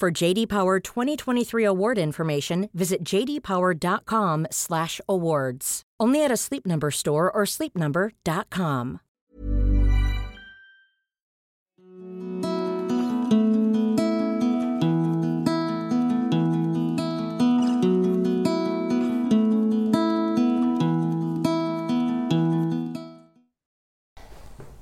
For JD Power 2023 award information, visit jdpower.com/awards. Only at a Sleep Number store or sleepnumber.com.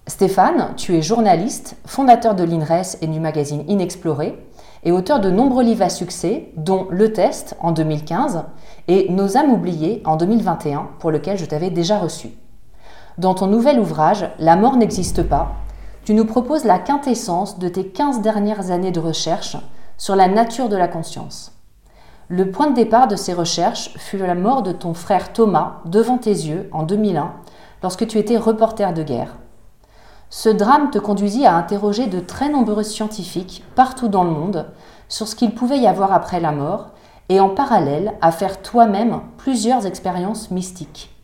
Stéphane, tu es journaliste, fondateur de l'INRES et du magazine Inexploré, et auteur de nombreux livres à succès, dont Le Test en 2015 et Nos âmes oubliées en 2021, pour lequel je t'avais déjà reçu. Dans ton nouvel ouvrage La mort n'existe pas, tu nous proposes la quintessence de tes 15 dernières années de recherche sur la nature de la conscience. Le point de départ de ces recherches fut la mort de ton frère Thomas devant tes yeux en 2001, lorsque tu étais reporter de guerre. Ce drame te conduisit à interroger de très nombreux scientifiques partout dans le monde sur ce qu'il pouvait y avoir après la mort et en parallèle à faire toi-même plusieurs expériences mystiques.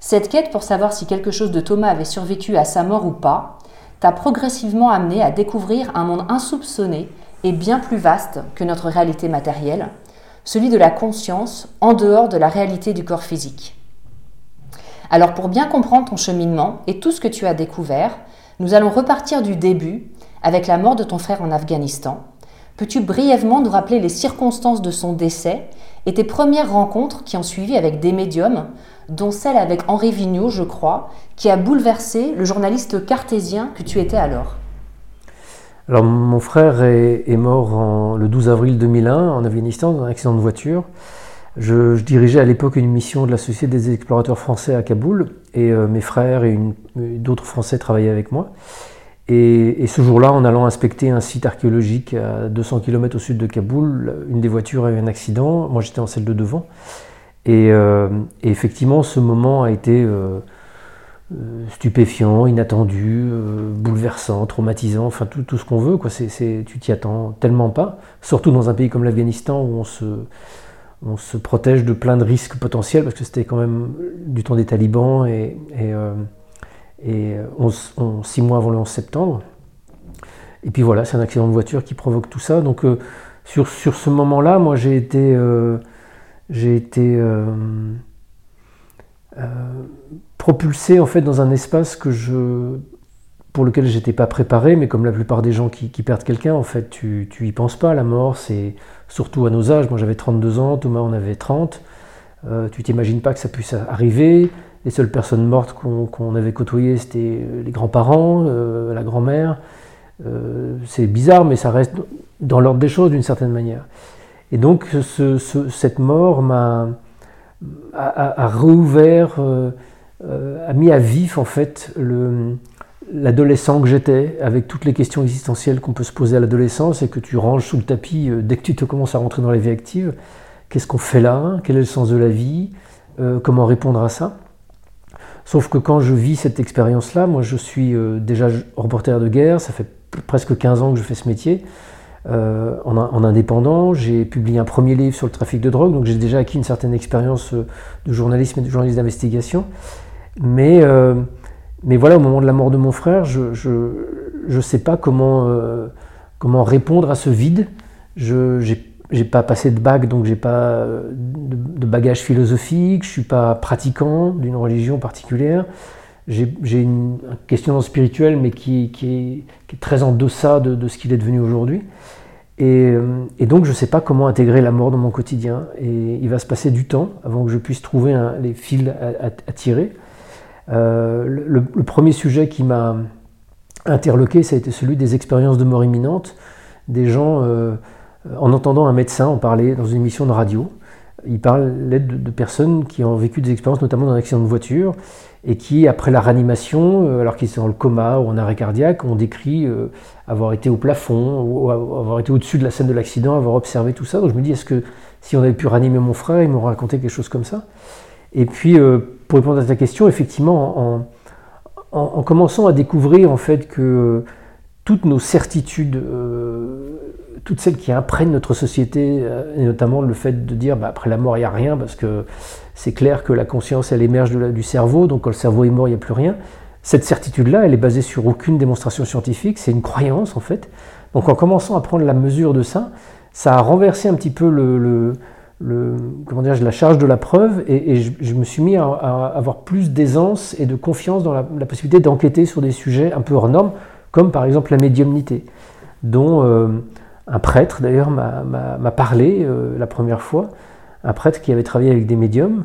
Cette quête pour savoir si quelque chose de Thomas avait survécu à sa mort ou pas t'a progressivement amené à découvrir un monde insoupçonné et bien plus vaste que notre réalité matérielle, celui de la conscience en dehors de la réalité du corps physique. Alors pour bien comprendre ton cheminement et tout ce que tu as découvert, nous allons repartir du début avec la mort de ton frère en Afghanistan. Peux-tu brièvement nous rappeler les circonstances de son décès et tes premières rencontres qui ont suivi avec des médiums, dont celle avec Henri Vigneault, je crois, qui a bouleversé le journaliste cartésien que tu étais alors? Alors mon frère est, mort le 12 avril 2001 en Afghanistan dans un accident de voiture. Je, dirigeais à l'époque une mission de la Société des explorateurs français à Kaboul et euh, mes frères et d'autres Français travaillaient avec moi. Et, ce jour-là, en allant inspecter un site archéologique à 200 km au sud de Kaboul, une des voitures a eu un accident. Moi, j'étais en celle de devant. Et, euh, effectivement, ce moment a été euh, stupéfiant, inattendu, bouleversant, traumatisant, enfin tout, ce qu'on veut. Quoi. tu t'y attends tellement pas, surtout dans un pays comme l'Afghanistan où on se on se protège de plein de risques potentiels parce que c'était quand même du temps des talibans et, et, euh, six mois avant le 11 septembre. Et puis voilà, c'est un accident de voiture qui provoque tout ça. Donc euh, sur, ce moment-là, moi j'ai été, euh, j'ai été propulsé en fait dans un espace que je pour lequel j'étais pas préparé, mais comme la plupart des gens qui, perdent quelqu'un, en fait, tu, tu y penses pas. La mort, c'est surtout à nos âges. Moi, j'avais 32 ans, Thomas en avait 30. Euh, tu t'imagines pas que ça puisse arriver. Les seules personnes mortes qu'on avait côtoyées, c'était les grands-parents, euh, la grand-mère. Euh, c'est bizarre, mais ça reste dans l'ordre des choses d'une certaine manière. Et donc, cette mort m'a a, a, réouvert, euh, a mis à vif en fait le, l'adolescent que j'étais, avec toutes les questions existentielles qu'on peut se poser à l'adolescence et que tu ranges sous le tapis euh, dès que tu te commences à rentrer dans la vie active. Qu'est-ce qu'on fait là? Quel est le sens de la vie? Euh, Comment répondre à ça? Sauf que quand je vis cette expérience-là, moi je suis euh, déjà reporter de guerre, ça fait presque 15 ans que je fais ce métier. en, en, indépendant. J'ai publié un premier livre sur le trafic de drogue, donc j'ai déjà acquis une certaine expérience de journalisme et de journalisme d'investigation. Mais, mais voilà, au moment de la mort de mon frère, je ne sais pas comment, comment répondre à ce vide. Je n'ai pas passé de bac, donc j'ai pas de, de, bagage philosophique, je suis pas pratiquant d'une religion particulière j'ai une question spirituelle, mais qui, qui, est, très en deçà de, ce qu'il est devenu aujourd'hui. Et, donc, je ne sais pas comment intégrer la mort dans mon quotidien. Et il va se passer du temps avant que je puisse trouver les fils à, tirer. Euh, le, premier sujet qui m'a interloqué, ça a été celui des expériences de mort imminente. Des gens, euh, en entendant un médecin en parler dans une émission de radio, il parlait de, de personnes qui ont vécu des expériences, notamment dans un accident de voiture, et qui, après la réanimation, euh, alors qu'ils sont dans le coma ou en arrêt cardiaque, ont décrit avoir été au plafond, avoir été au-dessus de la scène de l'accident, avoir observé tout ça. Donc je me dis, est-ce que si on avait pu réanimer mon frère, il m'aurait raconté quelque chose comme ça? Et puis, euh, pour répondre à ta question, effectivement, en, commençant à découvrir en fait que toutes nos certitudes, toutes celles qui imprègnent notre société, et notamment le fait de dire bah, après la mort il n'y a rien parce que c'est clair que la conscience, elle émerge du cerveau, donc quand le cerveau est mort, il n'y a plus rien. Cette certitude-là, elle est basée sur aucune démonstration scientifique, c'est une croyance en fait. Donc en commençant à prendre la mesure de ça, ça a renversé un petit peu le, comment la charge de la preuve et, je, me suis mis à, avoir plus d'aisance et de confiance dans la, possibilité d'enquêter sur des sujets un peu hors normes, comme par exemple la médiumnité, dont euh, un prêtre d'ailleurs m'a parlé euh, la première fois un prêtre qui avait travaillé avec des médiums,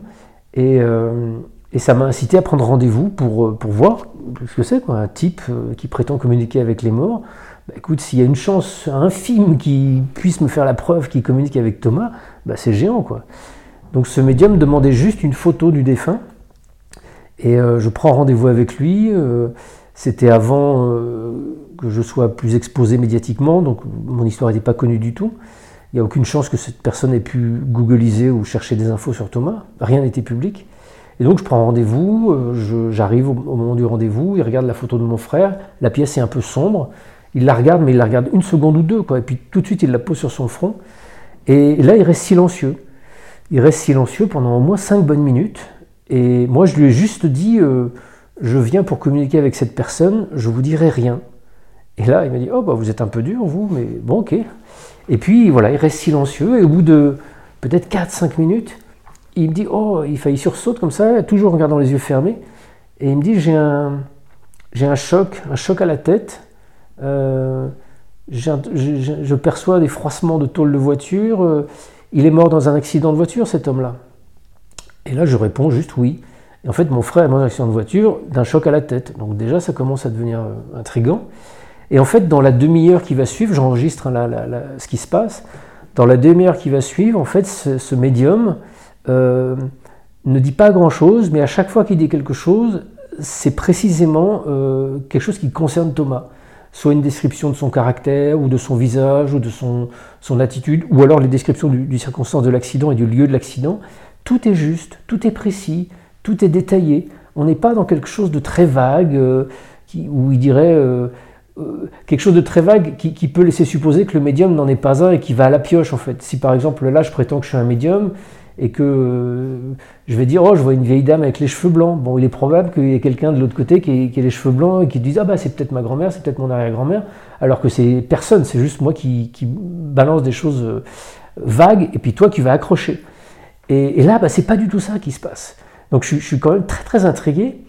et, euh, ça m'a incité à prendre rendez-vous pour, pour voir ce que c'est, un type qui prétend communiquer avec les morts. Bah, écoute, s'il y a une chance infime qui puisse me faire la preuve qu'il communique avec Thomas, bah, c'est géant, quoi. Donc ce médium demandait juste une photo du défunt, et je prends rendez-vous avec lui. C'était avant que je sois plus exposé médiatiquement, donc mon histoire n'était pas connue du tout. Il n'y a aucune chance que cette personne ait pu googliser ou chercher des infos sur Thomas. Rien n'était public. Et donc je prends rendez-vous, euh, j'arrive au, moment du rendez-vous, il regarde la photo de mon frère, la pièce est un peu sombre, il la regarde, mais il la regarde une seconde ou deux, et puis tout de suite il la pose sur son front, et là il reste silencieux. Il reste silencieux pendant au moins cinq bonnes minutes, et moi je lui ai juste dit, euh, je viens pour communiquer avec cette personne, je vous dirai rien. Et là il m'a dit, oh bah vous êtes un peu dur vous, mais bon ok. Et puis voilà, il reste silencieux et au bout de peut-être 4-5 minutes, il me dit Oh, il, il sursaute comme ça, toujours en regardant les yeux fermés. Et il me dit J'ai un, j'ai un choc, un choc à la tête. Euh, je, perçois des froissements de tôle de voiture. Euh, il est mort dans un accident de voiture, cet homme-là. Et là, je réponds juste oui. Et en fait, mon frère est mort dans un accident de voiture d'un choc à la tête. Donc déjà, ça commence à devenir euh, intrigant. Et en fait, dans la demi-heure qui va suivre, j'enregistre ce qui se passe. Dans la demi-heure qui va suivre, en fait, ce, médium ne dit pas grand-chose, mais à chaque fois qu'il dit quelque chose, c'est précisément quelque chose qui concerne Thomas. Soit une description de son caractère, ou de son visage, ou de son, son attitude, ou alors les descriptions du, du circonstance de l'accident et du lieu de l'accident. Tout est juste, tout est précis, tout est détaillé. On n'est pas dans quelque chose de très vague, euh, qui, il dirait euh, quelque chose de très vague qui, peut laisser supposer que le médium n'en est pas un et qui va à la pioche en fait. Si par exemple là je prétends que je suis un médium et que je vais dire oh je vois une vieille dame avec les cheveux blancs, bon il est probable qu'il y ait quelqu'un de l'autre côté qui ait, les cheveux blancs et qui dise ah bah c'est peut-être ma grand-mère, c'est peut-être mon arrière-grand-mère, alors que c'est personne, c'est juste moi qui, balance des choses euh, vagues et puis toi qui vas accrocher. Et, là bah, c'est pas du tout ça qui se passe. Donc je, suis quand même très très intrigué.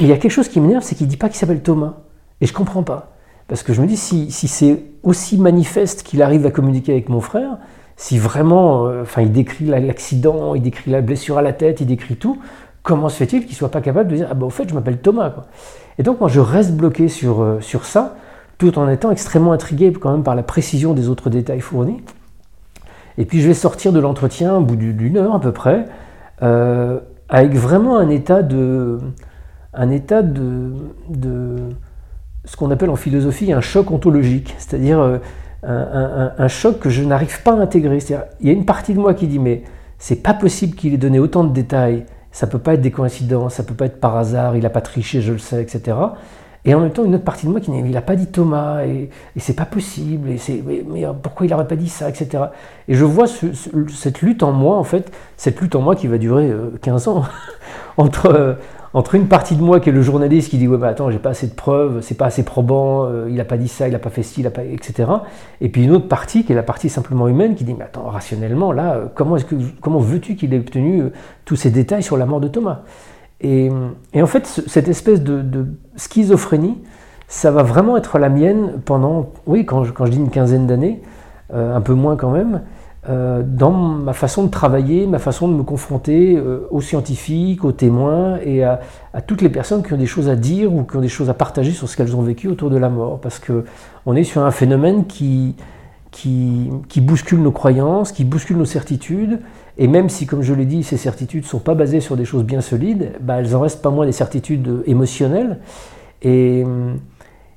Il y a quelque chose qui m'énerve, c'est qu'il dit pas qu'il s'appelle Thomas. Et je comprends pas. Parce que je me dis, si, c'est aussi manifeste qu'il arrive à communiquer avec mon frère, si vraiment, euh, enfin, il décrit l'accident, il décrit la blessure à la tête, il décrit tout, comment se fait-il qu'il soit pas capable de dire, ah bah au fait, je m'appelle Thomas. Et donc moi, je reste bloqué sur, euh, sur ça, tout en étant extrêmement intrigué quand même par la précision des autres détails fournis. Et puis je vais sortir de l'entretien au bout d'une heure à peu près, euh, avec vraiment un état de, un état de, ce qu'on appelle en philosophie un choc ontologique, c'est-à-dire un, choc que je n'arrive pas à intégrer. Il y a une partie de moi qui dit mais c'est pas possible qu'il ait donné autant de détails, ça peut pas être des coïncidences, ça peut pas être par hasard, il a pas triché, je le sais, etc. Et en même temps, une autre partie de moi qui dit, il n'a pas dit Thomas, et, c'est pas possible, et c'est, mais, pourquoi il n'aurait pas dit ça, etc. Et je vois cette lutte en moi, en fait, cette lutte en moi qui va durer 15 ans, entre, entre une partie de moi qui est le journaliste qui dit ouais mais attends j'ai pas assez de preuves, c'est pas assez probant, euh, il a pas dit ça, il a pas fait ci, etc. Et puis une autre partie qui est la partie simplement humaine qui dit mais attends rationnellement là euh, comment est-ce que comment veux-tu qu'il ait obtenu euh, tous ces détails sur la mort de Thomas? Et, en fait cette espèce de, schizophrénie ça va vraiment être la mienne pendant oui quand je, quand je dis une quinzaine d'années un peu moins quand même euh, dans ma façon de travailler, ma façon de me confronter euh, aux scientifiques, aux témoins et à, toutes les personnes qui ont des choses à dire ou qui ont des choses à partager sur ce qu'elles ont vécu autour de la mort. Parce qu'on est sur un phénomène qui, qui, bouscule nos croyances, qui bouscule nos certitudes. Et même si, comme je l'ai dit, ces certitudes ne sont pas basées sur des choses bien solides, bah, elles en restent pas moins des certitudes émotionnelles. Et,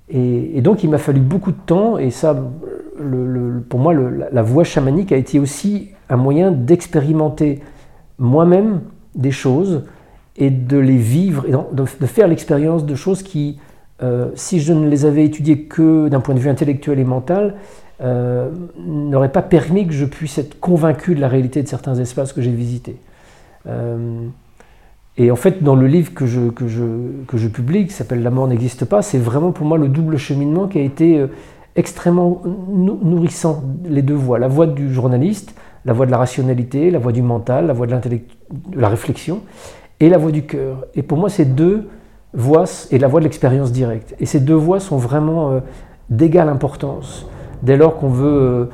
et, donc il m'a fallu beaucoup de temps, et ça, pour moi, la, voie chamanique a été aussi un moyen d'expérimenter moi-même des choses et de les vivre, de, faire l'expérience de choses qui, euh, si je ne les avais étudiées que d'un point de vue intellectuel et mental, euh, n'auraient pas permis que je puisse être convaincu de la réalité de certains espaces que j'ai visités. Euh, et en fait, dans le livre que je, que je, que je publie, qui s'appelle La mort n'existe pas, c'est vraiment pour moi le double cheminement qui a été euh, extrêmement nourrissant, les deux voies. La voie du journaliste, la voie de la rationalité, la voie du mental, la voie de, de la réflexion, et la voie du cœur. Et pour moi, ces deux voies, et la voie de l'expérience directe. Et ces deux voies sont vraiment euh, d'égale importance. Dès lors qu'on veut euh,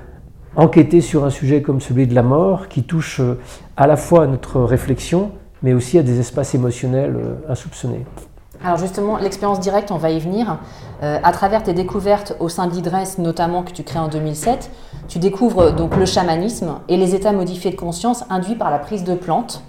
enquêter sur un sujet comme celui de la mort, qui touche à la fois à notre réflexion, mais aussi à des espaces émotionnels euh, insoupçonnés. Alors justement, l'expérience directe, on va y venir. Euh, à travers tes découvertes au sein d'IDRES, notamment que tu crées en 2007, tu découvres donc le chamanisme et les états modifiés de conscience induits par la prise de plantes.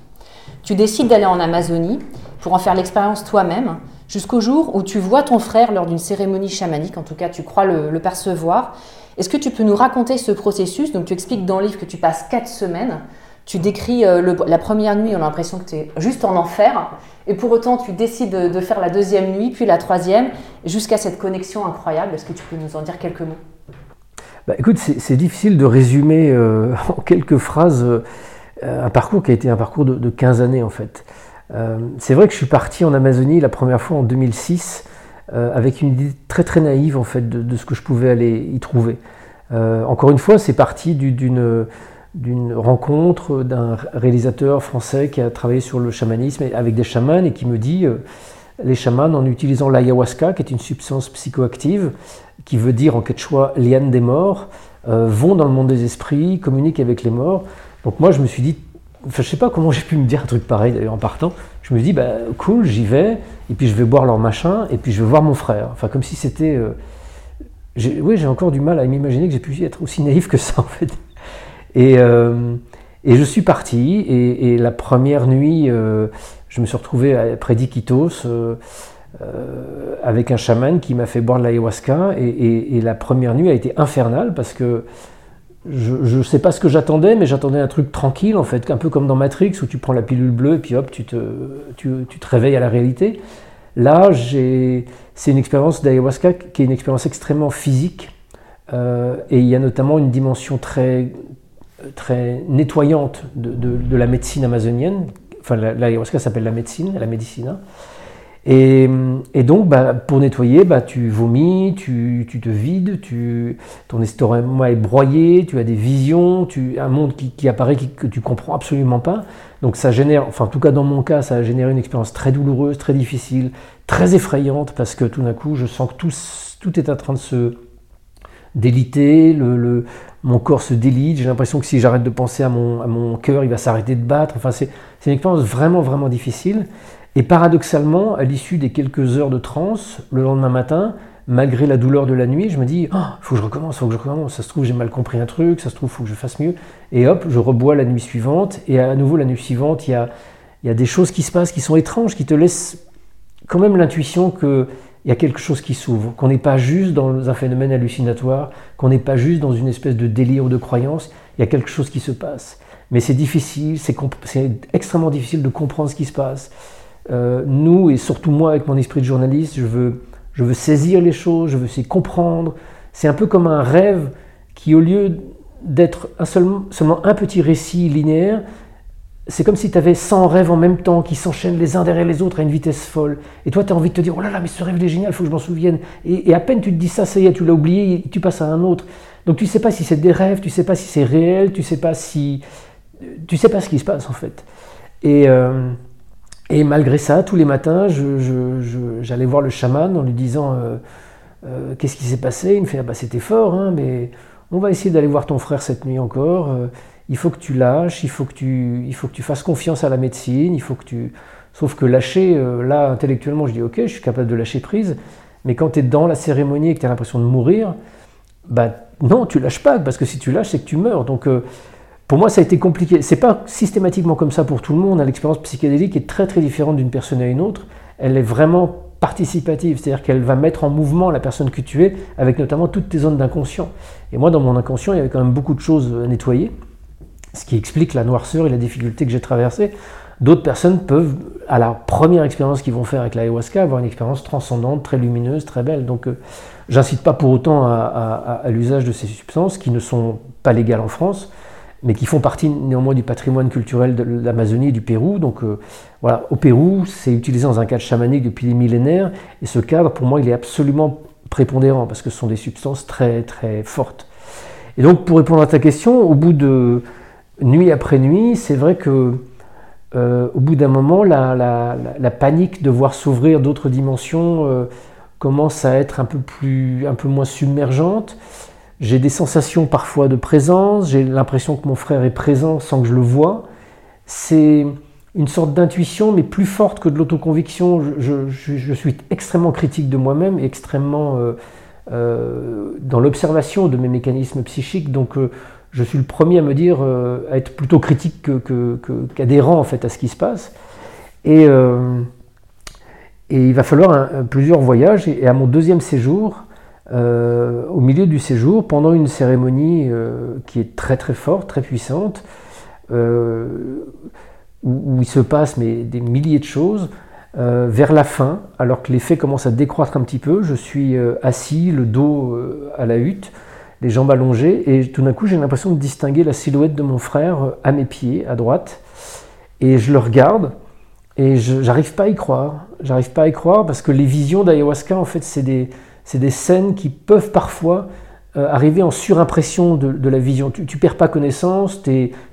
Tu décides d'aller en Amazonie pour en faire l'expérience toi-même, jusqu'au jour où tu vois ton frère lors d'une cérémonie chamanique, en tout cas tu crois le, le percevoir. Est-ce que tu peux nous raconter ce processus? Donc tu expliques dans le livre que tu passes quatre semaines tu décris euh, la première nuit, on a l'impression que tu es juste en enfer, et pour autant tu décides de, faire la deuxième nuit, puis la troisième, jusqu'à cette connexion incroyable. Est-ce que tu peux nous en dire quelques mots? Bah, Écoute, c'est difficile de résumer euh, en quelques phrases euh, un parcours qui a été un parcours de, 15 années en fait. c'est vrai que je suis parti en Amazonie la première fois en 2006 avec une idée très très naïve en fait de, ce que je pouvais aller y trouver. encore une fois, c'est parti d'une d'une rencontre d'un réalisateur français qui a travaillé sur le chamanisme avec des chamans et qui me dit euh, les chamans en utilisant l'ayahuasca, qui est une substance psychoactive, qui veut dire en quechua liane des morts, euh, vont dans le monde des esprits, communiquent avec les morts. Donc moi je me suis dit, enfin je sais pas comment j'ai pu me dire un truc pareil d'ailleurs en partant, je me dit bah cool, j'y vais, et puis je vais boire leur machin, et puis je vais voir mon frère. Enfin comme si c'était... Euh, oui j'ai encore du mal à m'imaginer que j'ai pu être aussi naïf que ça en fait. Et, euh, et je suis parti, et, la première nuit, euh, je me suis retrouvé près d'Iquitos euh, avec un chaman qui m'a fait boire de l'ayahuasca, et, la première nuit a été infernale parce que je ne sais pas ce que j'attendais, mais j'attendais un truc tranquille, en fait, un peu comme dans Matrix, où tu prends la pilule bleue et puis hop, tu te, réveilles à la réalité. Là, c'est une expérience d'ayahuasca qui est une expérience extrêmement physique, et il y a notamment une dimension très, très nettoyante de, la médecine amazonienne. Enfin, l'ayahuasca s'appelle la médecine, la médecine. Et, donc, bah, pour nettoyer, bah, tu vomis, tu, te vides, tu, ton estomac est broyé, tu as des visions, tu, un monde qui, apparaît que tu comprends absolument pas. Donc ça génère, enfin en tout cas dans mon cas, ça a généré une expérience très douloureuse, très difficile, très effrayante, parce que tout d'un coup, je sens que tout, tout est en train de se déliter, le, mon corps se délite, j'ai l'impression que si j'arrête de penser à mon, à mon cœur, il va s'arrêter de battre. Enfin, c'est une expérience vraiment, vraiment difficile. Et paradoxalement, à l'issue des quelques heures de transe, le lendemain matin, malgré la douleur de la nuit, je me dis, il oh, faut que je recommence, faut que je recommence. Ça se trouve, j'ai mal compris un truc, ça se trouve, faut que je fasse mieux. Et hop, je rebois la nuit suivante. Et à nouveau, la nuit suivante, il y a, il y a des choses qui se passent qui sont étranges, qui te laissent quand même l'intuition que il y a quelque chose qui s'ouvre, qu'on n'est pas juste dans un phénomène hallucinatoire, qu'on n'est pas juste dans une espèce de délire ou de croyance, il y a quelque chose qui se passe. Mais c'est difficile, c'est extrêmement difficile de comprendre ce qui se passe. Euh, nous, et surtout moi avec mon esprit de journaliste, je veux saisir les choses, je veux essayer de comprendre. C'est un peu comme un rêve qui, au lieu d'être seulement un petit récit linéaire, c'est comme si tu avais 100 rêves en même temps qui s'enchaînent les uns derrière les autres à une vitesse folle. Et toi, tu as envie de te dire, oh là là, mais ce rêve il est génial, il faut que je m'en souvienne. Et, à peine tu te dis ça, ça y est, tu l'as oublié, tu passes à un autre. Donc tu sais pas si c'est des rêves, tu sais pas si c'est réel, tu sais pas si... Tu sais pas ce qui se passe en fait. Et, euh, et malgré ça, tous les matins, j'allais voir le chaman en lui disant, euh, euh, qu'est-ce qui s'est passé? Il me fait, ah bah, c'était fort, hein, mais on va essayer d'aller voir ton frère cette nuit encore il faut que tu lâches, il faut que tu, il faut que tu fasses confiance à la médecine, il faut que tu... Sauf que lâcher, euh, là, intellectuellement, je dis ok, je suis capable de lâcher prise, mais quand tu es dans la cérémonie et que tu as l'impression de mourir, bah non, tu lâches pas, parce que si tu lâches, c'est que tu meurs. Donc euh, pour moi, ça a été compliqué. C'est pas systématiquement comme ça pour tout le monde. Hein. L'expérience psychédélique est très très différente d'une personne à une autre. Elle est vraiment participative, c'est-à-dire qu'elle va mettre en mouvement la personne que tu es, avec notamment toutes tes zones d'inconscient. Et moi, dans mon inconscient, il y avait quand même beaucoup de choses à nettoyer ce qui explique la noirceur et la difficulté que j'ai traversée. D'autres personnes peuvent, à la première expérience qu'ils vont faire avec l'ayahuasca, avoir une expérience transcendante, très lumineuse, très belle. Donc, euh, j'incite pas pour autant à, l'usage de ces substances qui ne sont pas légales en France, mais qui font partie néanmoins du patrimoine culturel de l'Amazonie et du Pérou. Donc, euh, voilà, au Pérou, c'est utilisé dans un cadre chamanique depuis des millénaires, et ce cadre, pour moi, il est absolument prépondérant parce que ce sont des substances très très fortes. Et donc, pour répondre à ta question, au bout de nuit après nuit, c'est vrai que euh, au bout d'un moment, la, panique de voir s'ouvrir d'autres dimensions euh, commence à être un peu, plus, un peu moins submergente. J'ai des sensations parfois de présence, j'ai l'impression que mon frère est présent sans que je le vois. C'est une sorte d'intuition, mais plus forte que de l'autoconviction. Je, suis extrêmement critique de moi-même, extrêmement euh, dans l'observation de mes mécanismes psychiques. Donc je suis le premier à me dire, euh, à être plutôt critique qu'adhérent en fait à ce qui se passe. Et, euh, il va falloir plusieurs voyages. Et, à mon deuxième séjour, euh, au milieu du séjour, pendant une cérémonie qui est très très forte, très puissante, où, où, il se passe mais, des milliers de choses, vers la fin, alors que l'effet commence à décroître un petit peu, je suis assis, le dos à la hutte, les jambes allongées, et tout d'un coup j'ai l'impression de distinguer la silhouette de mon frère euh, à mes pieds, à droite, et je le regarde, et j'arrive pas à y croire. J'arrive pas à y croire parce que les visions d'ayahuasca, en fait, c'est des, des, scènes qui peuvent parfois euh, arriver en surimpression de, la vision. Tu, tu perds pas connaissance, tu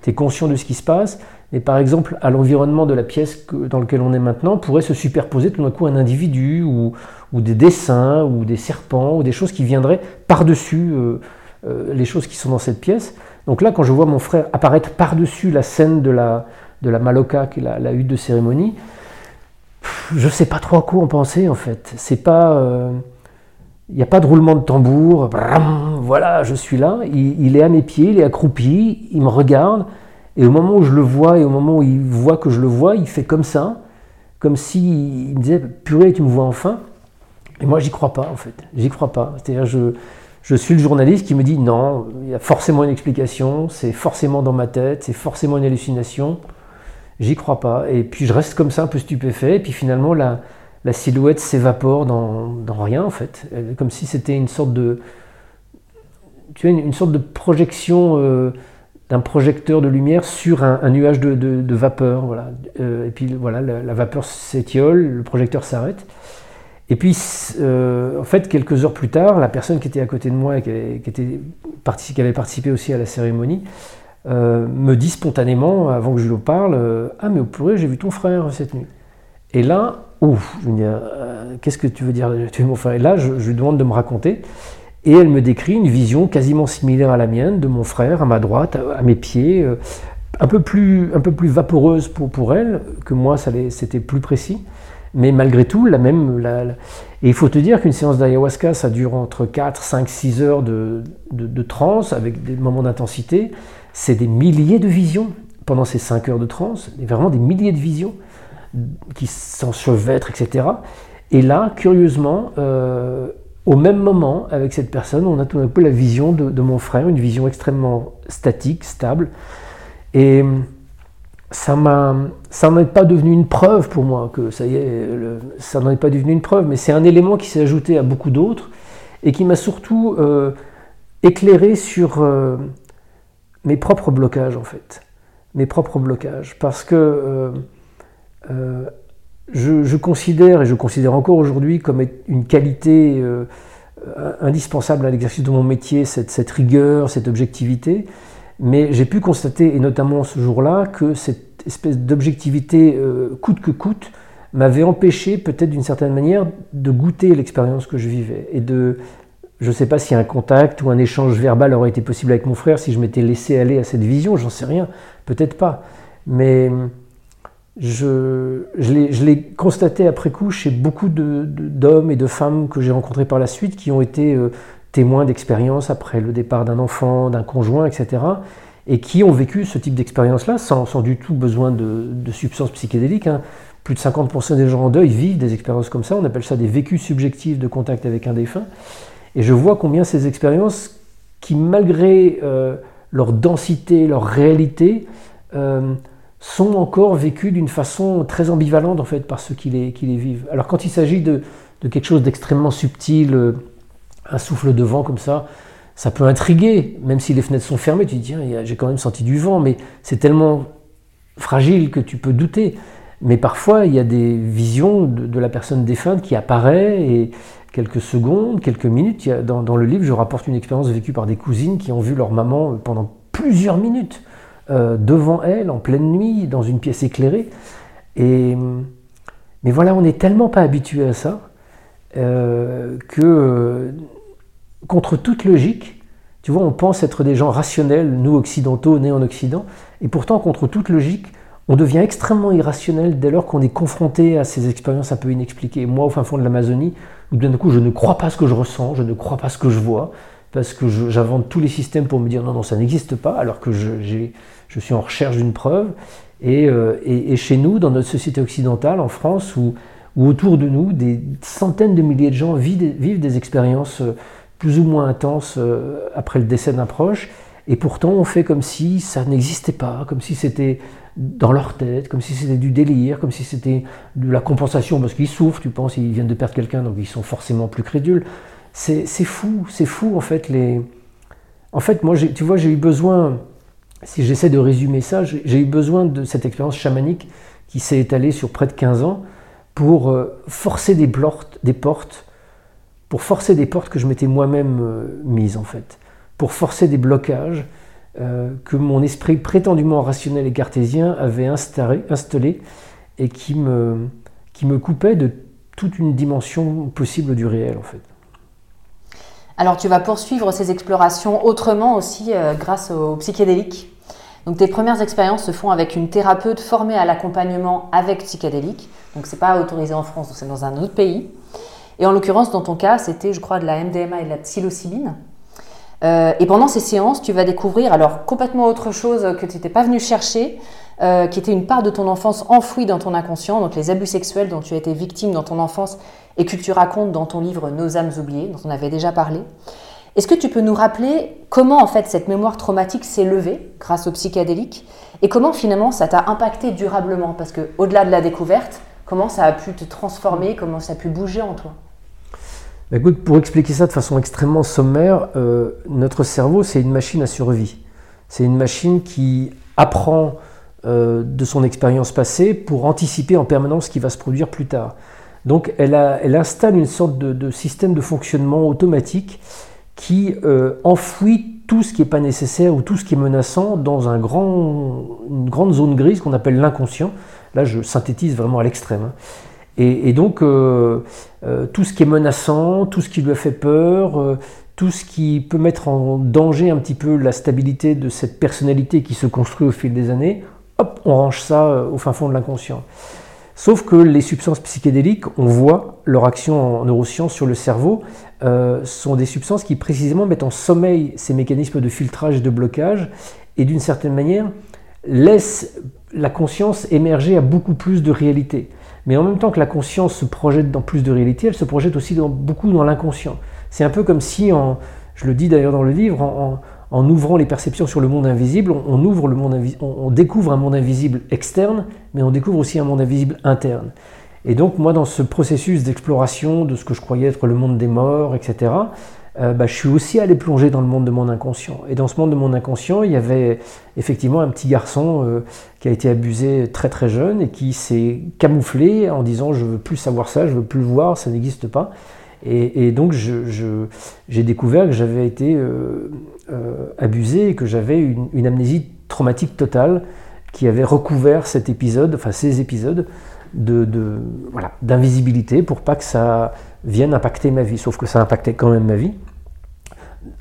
es, conscient de ce qui se passe, mais par exemple, à l'environnement de la pièce dans laquelle on est maintenant, pourrait se superposer tout d'un coup un individu, ou, ou, des dessins, ou des serpents, ou des choses qui viendraient par-dessus. Euh, euh, les choses qui sont dans cette pièce. Donc là, quand je vois mon frère apparaître par-dessus la scène de la, de la Maloka, qui est la, hutte de cérémonie, je ne sais pas trop à quoi en penser en fait. C'est pas. Euh, il n'y a pas de roulement de tambour, voilà, je suis là, il, est à mes pieds, il est accroupi, il me regarde, et au moment où je le vois et au moment où il voit que je le vois, il fait comme ça, comme s'il me disait Purée, tu me vois enfin. Et moi, j'y crois pas en fait, j'y crois pas. C'est-à-dire, je, je suis le journaliste qui me dit non, il y a forcément une explication, c'est forcément dans ma tête, c'est forcément une hallucination. J'y crois pas. Et puis je reste comme ça un peu stupéfait. Et puis finalement, la, silhouette s'évapore dans, rien en fait. Comme si c'était une sorte de. Tu vois, une, sorte de projection euh, d'un projecteur de lumière sur un, nuage de, vapeur. Voilà. Euh, et puis voilà, la vapeur s'étiole, le projecteur s'arrête. Et puis, euh, en fait, quelques heures plus tard, la personne qui était à côté de moi et qui, avait participé aussi à la cérémonie euh, me dit spontanément, avant que je lui parle, euh, Ah, mais au pluriel, j'ai vu ton frère cette nuit. Et là, ouf, je me dis Qu'est-ce que tu veux dire Tu es mon frère? Et là, je, lui demande de me raconter. Et elle me décrit une vision quasiment similaire à la mienne de mon frère à ma droite, à, mes pieds, un, peu plus, un peu plus vaporeuse pour, pour elle que moi, c'était plus précis mais malgré tout, la même. Et il faut te dire qu'une séance d'ayahuasca, ça dure entre 4, 5, 6 heures de, de, transe avec des moments d'intensité. C'est des milliers de visions pendant ces 5 heures de transe, vraiment des milliers de visions qui s'enchevêtrent, etc. Et là, curieusement, euh, au même moment, avec cette personne, on a tout d'un coup la vision de, de, mon frère, une vision extrêmement statique, stable. Et ça n'en est pas devenu une preuve pour moi que ça n'en est pas devenu une preuve, mais c'est un élément qui s'est ajouté à beaucoup d'autres et qui m'a surtout euh, éclairé sur euh, mes propres blocages en fait, mes propres blocages, parce que euh, je, considère et je considère encore aujourd'hui comme une qualité indispensable à l'exercice de mon métier, cette rigueur, cette objectivité. Mais j'ai pu constater, et notamment ce jour-là, que cette espèce d'objectivité euh, coûte que coûte m'avait empêché peut-être d'une certaine manière de goûter l'expérience que je vivais. Et de, je ne sais pas si un contact ou un échange verbal aurait été possible avec mon frère si je m'étais laissé aller à cette vision, j'en sais rien, peut-être pas. Mais je, l'ai constaté après coup chez beaucoup d'hommes et de femmes que j'ai rencontrés par la suite qui ont été euh, témoins d'expériences après le départ d'un enfant, d'un conjoint, etc., et qui ont vécu ce type d'expérience-là sans, sans, du tout besoin de, de substances psychédéliques. Hein. Plus de 50% des gens en deuil vivent des expériences comme ça, on appelle ça des vécus subjectifs de contact avec un défunt. Et je vois combien ces expériences, qui malgré euh, leur densité, leur réalité, euh, sont encore vécues d'une façon très ambivalente en fait par ceux qui les, qui les vivent. Alors quand il s'agit de, de, quelque chose d'extrêmement subtil, euh, un souffle de vent comme ça, ça peut intriguer, même si les fenêtres sont fermées, tu te dis, j'ai quand même senti du vent, mais c'est tellement fragile que tu peux douter. Mais parfois, il y a des visions de, la personne défunte qui apparaît, et quelques secondes, quelques minutes, dans, le livre, je rapporte une expérience vécue par des cousines qui ont vu leur maman pendant plusieurs minutes euh, devant elle, en pleine nuit, dans une pièce éclairée. Et, mais voilà, on n'est tellement pas habitué à ça euh, que contre toute logique, tu vois, on pense être des gens rationnels, nous occidentaux, nés en Occident, et pourtant, contre toute logique, on devient extrêmement irrationnel dès lors qu'on est confronté à ces expériences un peu inexpliquées. Moi, au fin fond de l'Amazonie, où d'un coup, je ne crois pas ce que je ressens, je ne crois pas ce que je vois, parce que j'invente tous les systèmes pour me dire non, non, ça n'existe pas, alors que je, suis en recherche d'une preuve. Et, euh, et, chez nous, dans notre société occidentale, en France, où, autour de nous, des centaines de milliers de gens vivent, vivent des expériences euh, plus ou moins intense euh, après le décès d'un proche, et pourtant on fait comme si ça n'existait pas, comme si c'était dans leur tête, comme si c'était du délire, comme si c'était de la compensation parce qu'ils souffrent, tu penses, ils viennent de perdre quelqu'un, donc ils sont forcément plus crédules. C'est fou, c'est fou en fait. Les... En fait, moi, tu vois, j'ai eu besoin, si j'essaie de résumer ça, j'ai eu besoin de cette expérience chamanique qui s'est étalée sur près de 15 ans pour euh, forcer des portes, des portes pour forcer des portes que je m'étais moi-même euh, mises en fait, pour forcer des blocages euh, que mon esprit prétendument rationnel et cartésien avait installé et qui me, qui me coupaient de toute une dimension possible du réel en fait. Alors tu vas poursuivre ces explorations autrement aussi euh, grâce aux psychédéliques. Donc tes premières expériences se font avec une thérapeute formée à l'accompagnement avec psychédéliques. Donc c'est pas autorisé en France, c'est dans un autre pays. Et en l'occurrence, dans ton cas, c'était, je crois, de la MDMA et de la psilocybine. Euh, et pendant ces séances, tu vas découvrir alors complètement autre chose que tu n'étais pas venu chercher, euh, qui était une part de ton enfance enfouie dans ton inconscient, donc les abus sexuels dont tu as été victime dans ton enfance et que tu racontes dans ton livre Nos âmes oubliées, dont on avait déjà parlé. Est-ce que tu peux nous rappeler comment en fait cette mémoire traumatique s'est levée grâce au psychédélique et comment finalement ça t'a impacté durablement? Parce que au-delà de la découverte, comment ça a pu te transformer, comment ça a pu bouger en toi? Bah, écoute, pour expliquer ça de façon extrêmement sommaire, euh, notre cerveau, c'est une machine à survie. C'est une machine qui apprend euh, de son expérience passée pour anticiper en permanence ce qui va se produire plus tard. Donc elle, installe une sorte de, système de fonctionnement automatique qui euh, enfouit tout ce qui n'est pas nécessaire ou tout ce qui est menaçant dans une grande zone grise qu'on appelle l'inconscient. Là, je synthétise vraiment à l'extrême. Hein. Et, donc, euh, euh, tout ce qui est menaçant, tout ce qui lui a fait peur, euh, tout ce qui peut mettre en danger un petit peu la stabilité de cette personnalité qui se construit au fil des années, hop, on range ça au fin fond de l'inconscient. Sauf que les substances psychédéliques, on voit leur action en neurosciences sur le cerveau, sont des substances qui précisément mettent en sommeil ces mécanismes de filtrage et de blocage, et d'une certaine manière laissent la conscience émerger à beaucoup plus de réalité. Mais en même temps que la conscience se projette dans plus de réalité, elle se projette aussi beaucoup dans l'inconscient. C'est un peu comme si, en, je le dis d'ailleurs dans le livre, en ouvrant les perceptions sur le monde invisible, on, on, découvre un monde invisible externe, mais on découvre aussi un monde invisible interne. Et donc moi, dans ce processus d'exploration de ce que je croyais être le monde des morts, etc., euh, bah, je suis aussi allé plonger dans le monde de mon inconscient. Et dans ce monde de mon inconscient, il y avait effectivement un petit garçon euh, qui a été abusé très très jeune et qui s'est camouflé en disant je veux plus savoir ça, je veux plus le voir, ça n'existe pas. Et, donc j'ai découvert que j'avais été euh, abusé et que j'avais une, amnésie traumatique totale qui avait recouvert cet épisode, enfin ces épisodes de, d'invisibilité pour pas que ça vienne impacter ma vie. Sauf que ça impactait quand même ma vie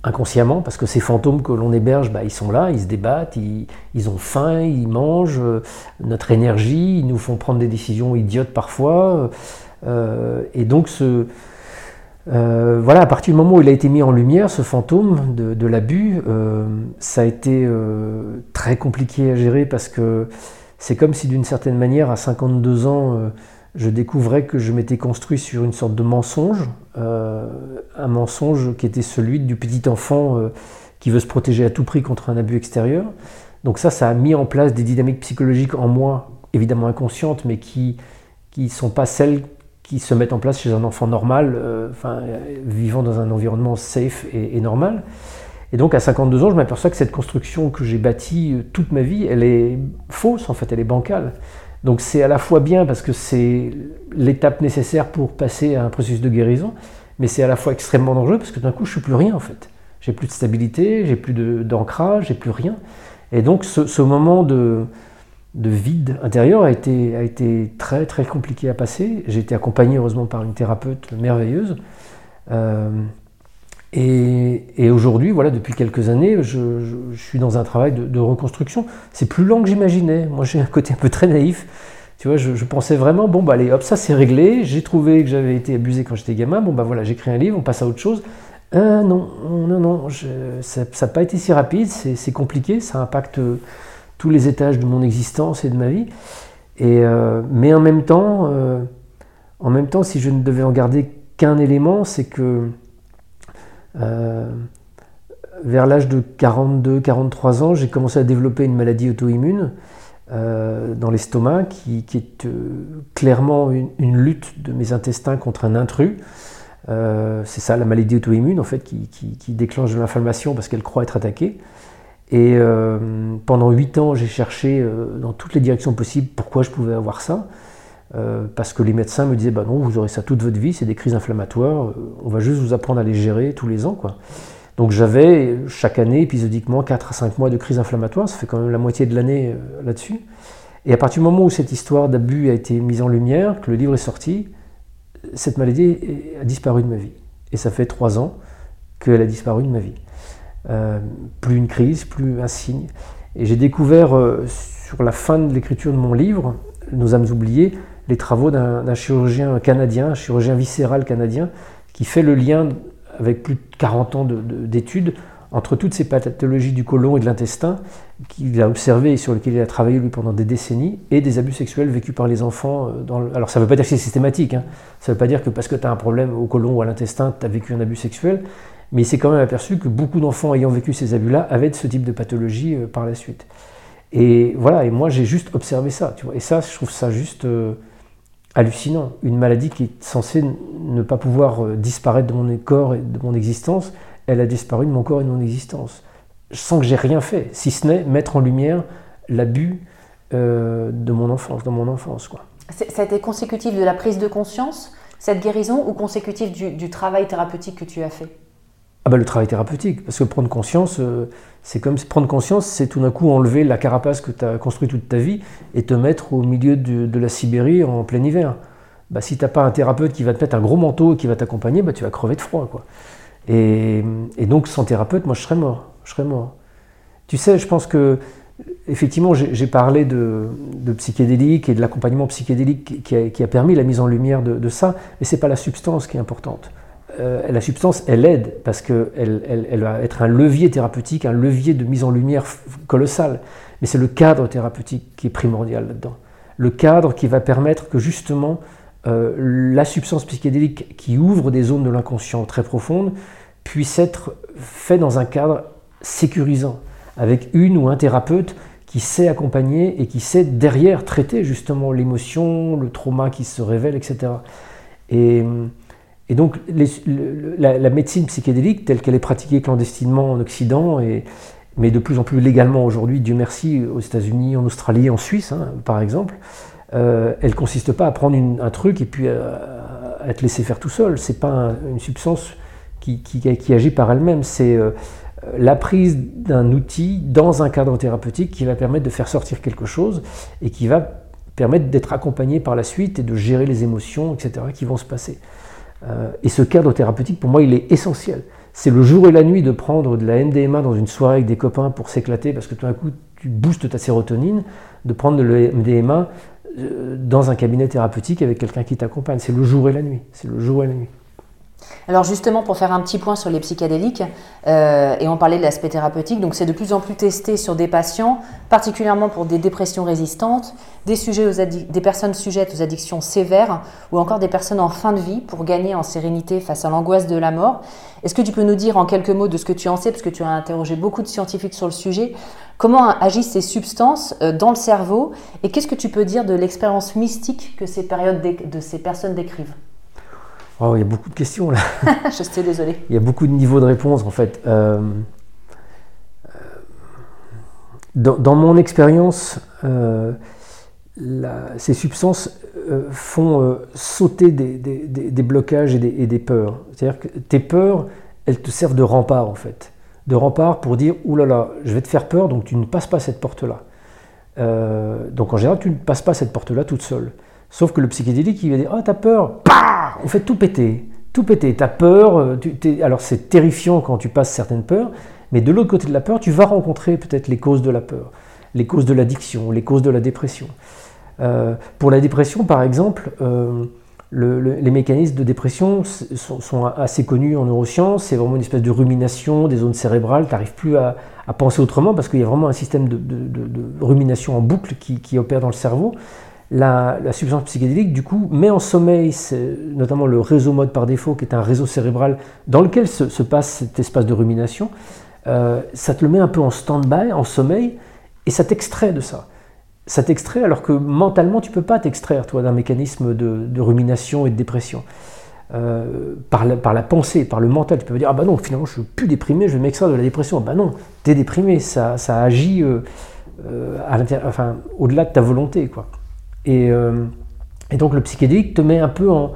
inconsciemment, parce que ces fantômes que l'on héberge, bah, ils sont là, ils se débattent, ils, ont faim, ils mangent, euh, notre énergie, ils nous font prendre des décisions idiotes parfois. Euh, et donc, ce, euh, voilà, à partir du moment où il a été mis en lumière, ce fantôme de, l'abus, ça a été très compliqué à gérer parce que c'est comme si d'une certaine manière, à 52 ans, je découvrais que je m'étais construit sur une sorte de mensonge, euh, un mensonge qui était celui du petit enfant euh, qui veut se protéger à tout prix contre un abus extérieur. Donc ça, ça a mis en place des dynamiques psychologiques en moi, évidemment inconscientes, mais qui ne sont pas celles qui se mettent en place chez un enfant normal, euh, enfin, vivant dans un environnement safe et, et, normal. Et donc à 52 ans, je m'aperçois que cette construction que j'ai bâtie toute ma vie, elle est fausse en fait, elle est bancale. Donc c'est à la fois bien parce que c'est l'étape nécessaire pour passer à un processus de guérison, mais c'est à la fois extrêmement dangereux parce que d'un coup je suis plus rien en fait. J'ai plus de stabilité, j'ai plus d'ancrage, j'ai plus rien. Et donc ce, moment de, vide intérieur a été, très très compliqué à passer. J'ai été accompagné heureusement par une thérapeute merveilleuse. Euh, et, aujourd'hui, voilà, depuis quelques années, je, suis dans un travail de, reconstruction. C'est plus lent que j'imaginais. Moi, j'ai un côté un peu très naïf. Tu vois, je, pensais vraiment, bon, bah allez, hop, ça c'est réglé. J'ai trouvé que j'avais été abusé quand j'étais gamin. Bon, bah voilà, j'écris un livre, on passe à autre chose. Euh, non, non, non, ça n'a pas été si rapide. C'est compliqué. Ça impacte tous les étages de mon existence et de ma vie. Et, euh, mais en même temps, euh, en même temps, si je ne devais en garder qu'un élément, c'est que vers l'âge de 42-43 ans, j'ai commencé à développer une maladie auto-immune euh, dans l'estomac qui, est euh, clairement une, lutte de mes intestins contre un intrus. c'est ça la maladie auto-immune en fait qui, déclenche de l'inflammation parce qu'elle croit être attaquée. Et pendant 8 ans, j'ai cherché dans toutes les directions possibles pourquoi je pouvais avoir ça. Euh, parce que les médecins me disaient bah non, vous aurez ça toute votre vie, c'est des crises inflammatoires, euh, on va juste vous apprendre à les gérer tous les ans. Quoi. Donc j'avais chaque année, épisodiquement, 4 à 5 mois de crise inflammatoire, ça fait quand même la moitié de l'année euh, là-dessus. Et à partir du moment où cette histoire d'abus a été mise en lumière, que le livre est sorti, cette maladie a disparu de ma vie. Et ça fait 3 ans qu'elle a disparu de ma vie. plus une crise, plus un signe. Et j'ai découvert sur la fin de l'écriture de mon livre, Nos âmes oubliées, les travaux d'un chirurgien canadien, un chirurgien viscéral canadien, qui fait le lien avec plus de 40 ans d'études entre toutes ces pathologies du côlon et de l'intestin qu'il a observé et sur lesquelles il a travaillé lui pendant des décennies, et des abus sexuels vécus par les enfants. Euh, Alors ça ne veut pas dire que c'est systématique, hein. ça ne veut pas dire que parce que tu as un problème au côlon ou à l'intestin, tu as vécu un abus sexuel, mais il s'est quand même aperçu que beaucoup d'enfants ayant vécu ces abus-là avaient ce type de pathologie euh, par la suite. Et voilà, et moi j'ai juste observé ça, tu vois. Et ça, je trouve ça juste... Euh, hallucinant. Une maladie qui est censée ne pas pouvoir euh, disparaître de mon corps et de mon existence, elle a disparu de mon corps et de mon existence. Sans que j'ai rien fait, si ce n'est mettre en lumière l'abus euh, de mon enfance, dans mon enfance. Quoi. Ça a été consécutif de la prise de conscience, cette guérison, ou consécutif du travail thérapeutique que tu as fait? Ah bah, le travail thérapeutique, parce que prendre conscience, euh, c'est comme prendre conscience, c'est tout d'un coup enlever la carapace que tu as construite toute ta vie et te mettre au milieu de, la Sibérie en plein hiver. Bah, si tu n'as pas un thérapeute qui va te mettre un gros manteau et qui va t'accompagner, bah, tu vas crever de froid. Quoi. Et, donc sans thérapeute, moi je serais mort. Je serais mort. Tu sais, je pense que effectivement, j'ai parlé de, de, psychédélique et de l'accompagnement psychédélique qui a, permis la mise en lumière de, de ça, mais c'est pas la substance qui est importante. Euh, la substance, elle aide parce qu'elle elle, va être un levier thérapeutique, un levier de mise en lumière colossal. Mais c'est le cadre thérapeutique qui est primordial là-dedans. Le cadre qui va permettre que justement euh, la substance psychédélique qui ouvre des zones de l'inconscient très profondes puisse être fait dans un cadre sécurisant, avec une ou un thérapeute qui sait accompagner et qui sait derrière traiter justement l'émotion, le trauma qui se révèle, etc. Et, donc la, médecine psychédélique telle qu'elle est pratiquée clandestinement en Occident, et, mais de plus en plus légalement aujourd'hui, Dieu merci, aux États-Unis, en Australie, en Suisse hein, par exemple, euh, elle consiste pas à prendre un truc et puis à, te laisser faire tout seul. C'est pas une substance qui, agit par elle-même. C'est euh, la prise d'un outil dans un cadre thérapeutique qui va permettre de faire sortir quelque chose et qui va permettre d'être accompagné par la suite et de gérer les émotions, etc., qui vont se passer. Euh, et ce cadre thérapeutique, pour moi, il est essentiel. C'est le jour et la nuit de prendre de la MDMA dans une soirée avec des copains pour s'éclater parce que tout d'un coup, tu boostes ta sérotonine, de prendre de la MDMA euh, dans un cabinet thérapeutique avec quelqu'un qui t'accompagne. C'est le jour et la nuit. C'est le jour et la nuit. Alors justement, pour faire un petit point sur les psychédéliques, euh, et on parlait de l'aspect thérapeutique, donc c'est de plus en plus testé sur des patients, particulièrement pour des dépressions résistantes, des, personnes sujettes aux addictions sévères, ou encore des personnes en fin de vie pour gagner en sérénité face à l'angoisse de la mort. Est-ce que tu peux nous dire en quelques mots de ce que tu en sais, parce que tu as interrogé beaucoup de scientifiques sur le sujet, comment agissent ces substances euh, dans le cerveau, et qu'est-ce que tu peux dire de l'expérience mystique que de ces personnes décrivent? Oh, il y a beaucoup de questions là. je suis désolé. Il y a beaucoup de niveaux de réponse en fait. Euh, euh, dans, mon expérience, euh, ces substances font sauter des, blocages et des, peurs. C'est-à-dire que tes peurs, elles te servent de rempart en fait. De rempart pour dire, oulala, là là, je vais te faire peur, donc tu ne passes pas cette porte-là. donc en général, tu ne passes pas cette porte-là toute seule. Sauf que le psychédélique, il va dire, oh t'as peur, on fait tout péter, tout péter. T'as peur, euh, alors c'est terrifiant quand tu passes certaines peurs, mais de l'autre côté de la peur, tu vas rencontrer peut-être les causes de la peur, les causes de l'addiction, les causes de la dépression. Euh, pour la dépression, par exemple, euh, les mécanismes de dépression sont, assez connus en neurosciences. C'est vraiment une espèce de rumination des zones cérébrales. Tu n'arrives plus à, penser autrement parce qu'il y a vraiment un système de, rumination en boucle qui, opère dans le cerveau la, substance psychédélique, du coup, met en sommeil notamment le réseau mode par défaut, qui est un réseau cérébral dans lequel se, passe cet espace de rumination. Euh, ça te le met un peu en stand-by, en sommeil, et ça t'extrait de ça. Ça t'extrait alors que mentalement, tu peux pas t'extraire, toi, d'un mécanisme de, rumination et de dépression. Euh, par, la, pensée, par le mental, tu peux dire Ah bah non, finalement, je suis plus déprimé, je vais m'extraire de la dépression. Bah non, tu es déprimé, ça, ça agit euh, au-delà de ta volonté, quoi. Euh, et, donc le psychédélique te met un peu en,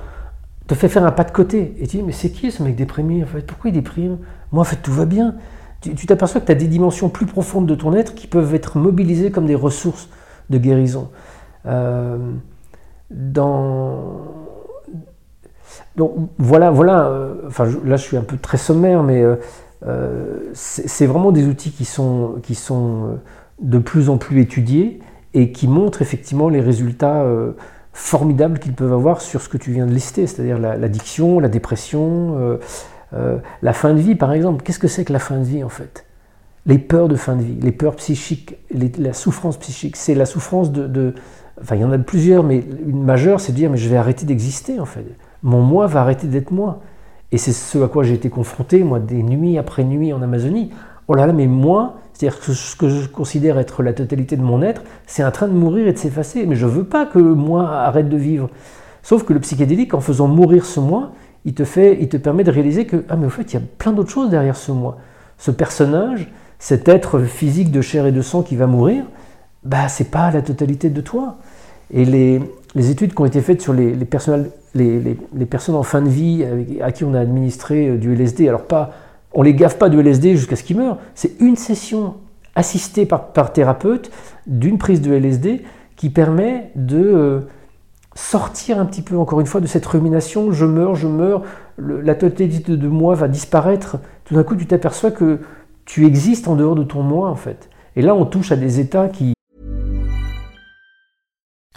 te fait faire un pas de côté. Et tu dis, mais c'est qui ce mec déprimé en fait? Pourquoi il déprime? Moi, en fait, tout va bien. Tu t'aperçois que tu as des dimensions plus profondes de ton être qui peuvent être mobilisées comme des ressources de guérison. Euh. Donc voilà, voilà euh, enfin, là je suis un peu très sommaire, mais c'est vraiment des outils qui sont, qui sont de plus en plus étudiés et qui montrent effectivement les résultats euh, formidables qu'ils peuvent avoir sur ce que tu viens de lister, c'est-à-dire l'addiction, la, dépression, euh, euh, la fin de vie par exemple. Qu'est-ce que c'est que la fin de vie en fait? Les peurs de fin de vie, les peurs psychiques, la souffrance psychique, c'est la souffrance de, Enfin, il y en a plusieurs, mais une majeure, c'est de dire mais je vais arrêter d'exister en fait. Mon moi va arrêter d'être moi. Et c'est ce à quoi j'ai été confronté, moi, des nuits après nuits en Amazonie. Oh là là, mais moi, c'est-à-dire que ce que je considère être la totalité de mon être, c'est en train de mourir et de s'effacer. Mais je ne veux pas que moi arrête de vivre. Sauf que le psychédélique, en faisant mourir ce moi, il te, fait, il te permet de réaliser que, ah mais au fait, il y a plein d'autres choses derrière ce moi. Ce personnage, cet être physique de chair et de sang qui va mourir, bah c'est pas la totalité de toi. Et les, études qui ont été faites sur les, les, les, personnes en fin de vie à qui on a administré euh, du LSD, alors pas on les gaffe pas de LSD jusqu'à ce qu'ils meurent. C'est une session assistée par, thérapeute d'une prise de LSD qui permet de euh, sortir un petit peu, encore une fois, de cette rumination, je meurs, je meurs, la totalité de moi va disparaître. Tout d'un coup, tu t'aperçois que tu existes en dehors de ton moi, en fait. Et là, on touche à des états qui...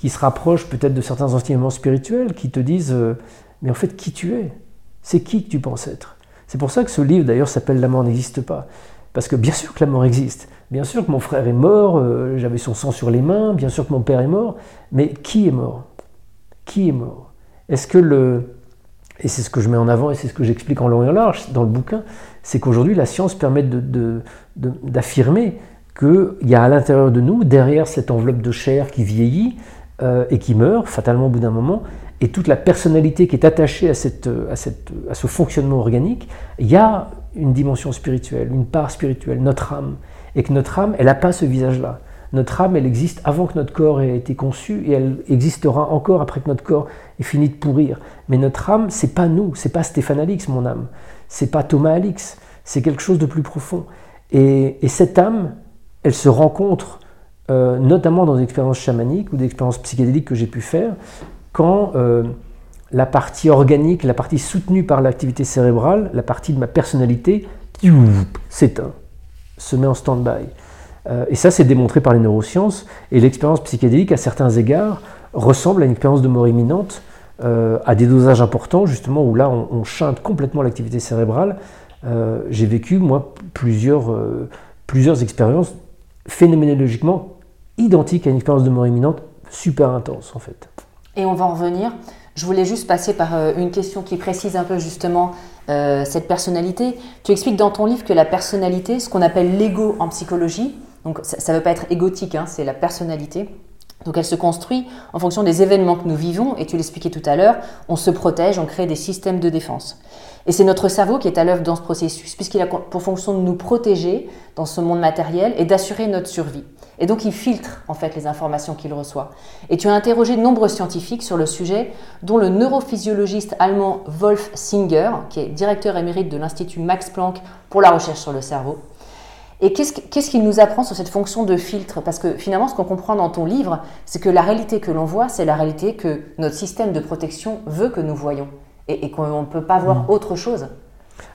qui se rapprochent peut-être de certains enseignements spirituels, qui te disent euh, Mais en fait, qui tu es? C'est qui que tu penses être? C'est pour ça que ce livre, d'ailleurs, s'appelle La mort n'existe pas. Parce que bien sûr que la mort existe. Bien sûr que mon frère est mort, euh, j'avais son sang sur les mains, bien sûr que mon père est mort, mais qui est mort? Qui est mort? Est-ce que le. Et c'est ce que je mets en avant et c'est ce que j'explique en long et en large dans le bouquin, c'est qu'aujourd'hui la science permet d'affirmer qu'il y a à l'intérieur de nous, derrière cette enveloppe de chair qui vieillit, euh, et qui meurt fatalement au bout d'un moment, et toute la personnalité qui est attachée à, cette, à, cette, à ce fonctionnement organique, il y a une dimension spirituelle, une part spirituelle, notre âme, et que notre âme, elle n'a pas ce visage-là. Notre âme, elle existe avant que notre corps ait été conçu, et elle existera encore après que notre corps ait fini de pourrir. Mais notre âme, c'est pas nous, c'est pas Stéphane Alix, mon âme, c'est pas Thomas Alix, c'est quelque chose de plus profond. Et, et cette âme, elle se rencontre euh, notamment dans des expériences chamaniques ou des expériences psychédéliques que j'ai pu faire, quand euh, la partie organique, la partie soutenue par l'activité cérébrale, la partie de ma personnalité, s'éteint, se met en stand-by. Euh, et ça, c'est démontré par les neurosciences. Et l'expérience psychédélique, à certains égards, ressemble à une expérience de mort imminente, à des dosages importants, justement, où là, on, chante complètement l'activité cérébrale. j'ai vécu, moi, plusieurs, plusieurs expériences phénoménologiquement identique à une expérience de mort imminente, super intense en fait. Et on va en revenir. Je voulais juste passer par euh, une question qui précise un peu justement euh, cette personnalité. Tu expliques dans ton livre que la personnalité, ce qu'on appelle l'ego en psychologie, donc ça ne veut pas être égotique, hein, c'est la personnalité. Donc elle se construit en fonction des événements que nous vivons, et tu l'expliquais tout à l'heure, on se protège, on crée des systèmes de défense. Et c'est notre cerveau qui est à l'œuvre dans ce processus, puisqu'il a pour fonction de nous protéger dans ce monde matériel et d'assurer notre survie. Et donc il filtre en fait les informations qu'il reçoit. Et tu as interrogé de nombreux scientifiques sur le sujet, dont le neurophysiologiste allemand Wolf Singer, qui est directeur émérite de l'Institut Max Planck pour la recherche sur le cerveau. Et qu'est-ce qu'il nous apprend sur cette fonction de filtre? Parce que finalement, ce qu'on comprend dans ton livre, c'est que la réalité que l'on voit, c'est la réalité que notre système de protection veut que nous voyons. Et, qu'on ne peut pas voir mmh. autre chose.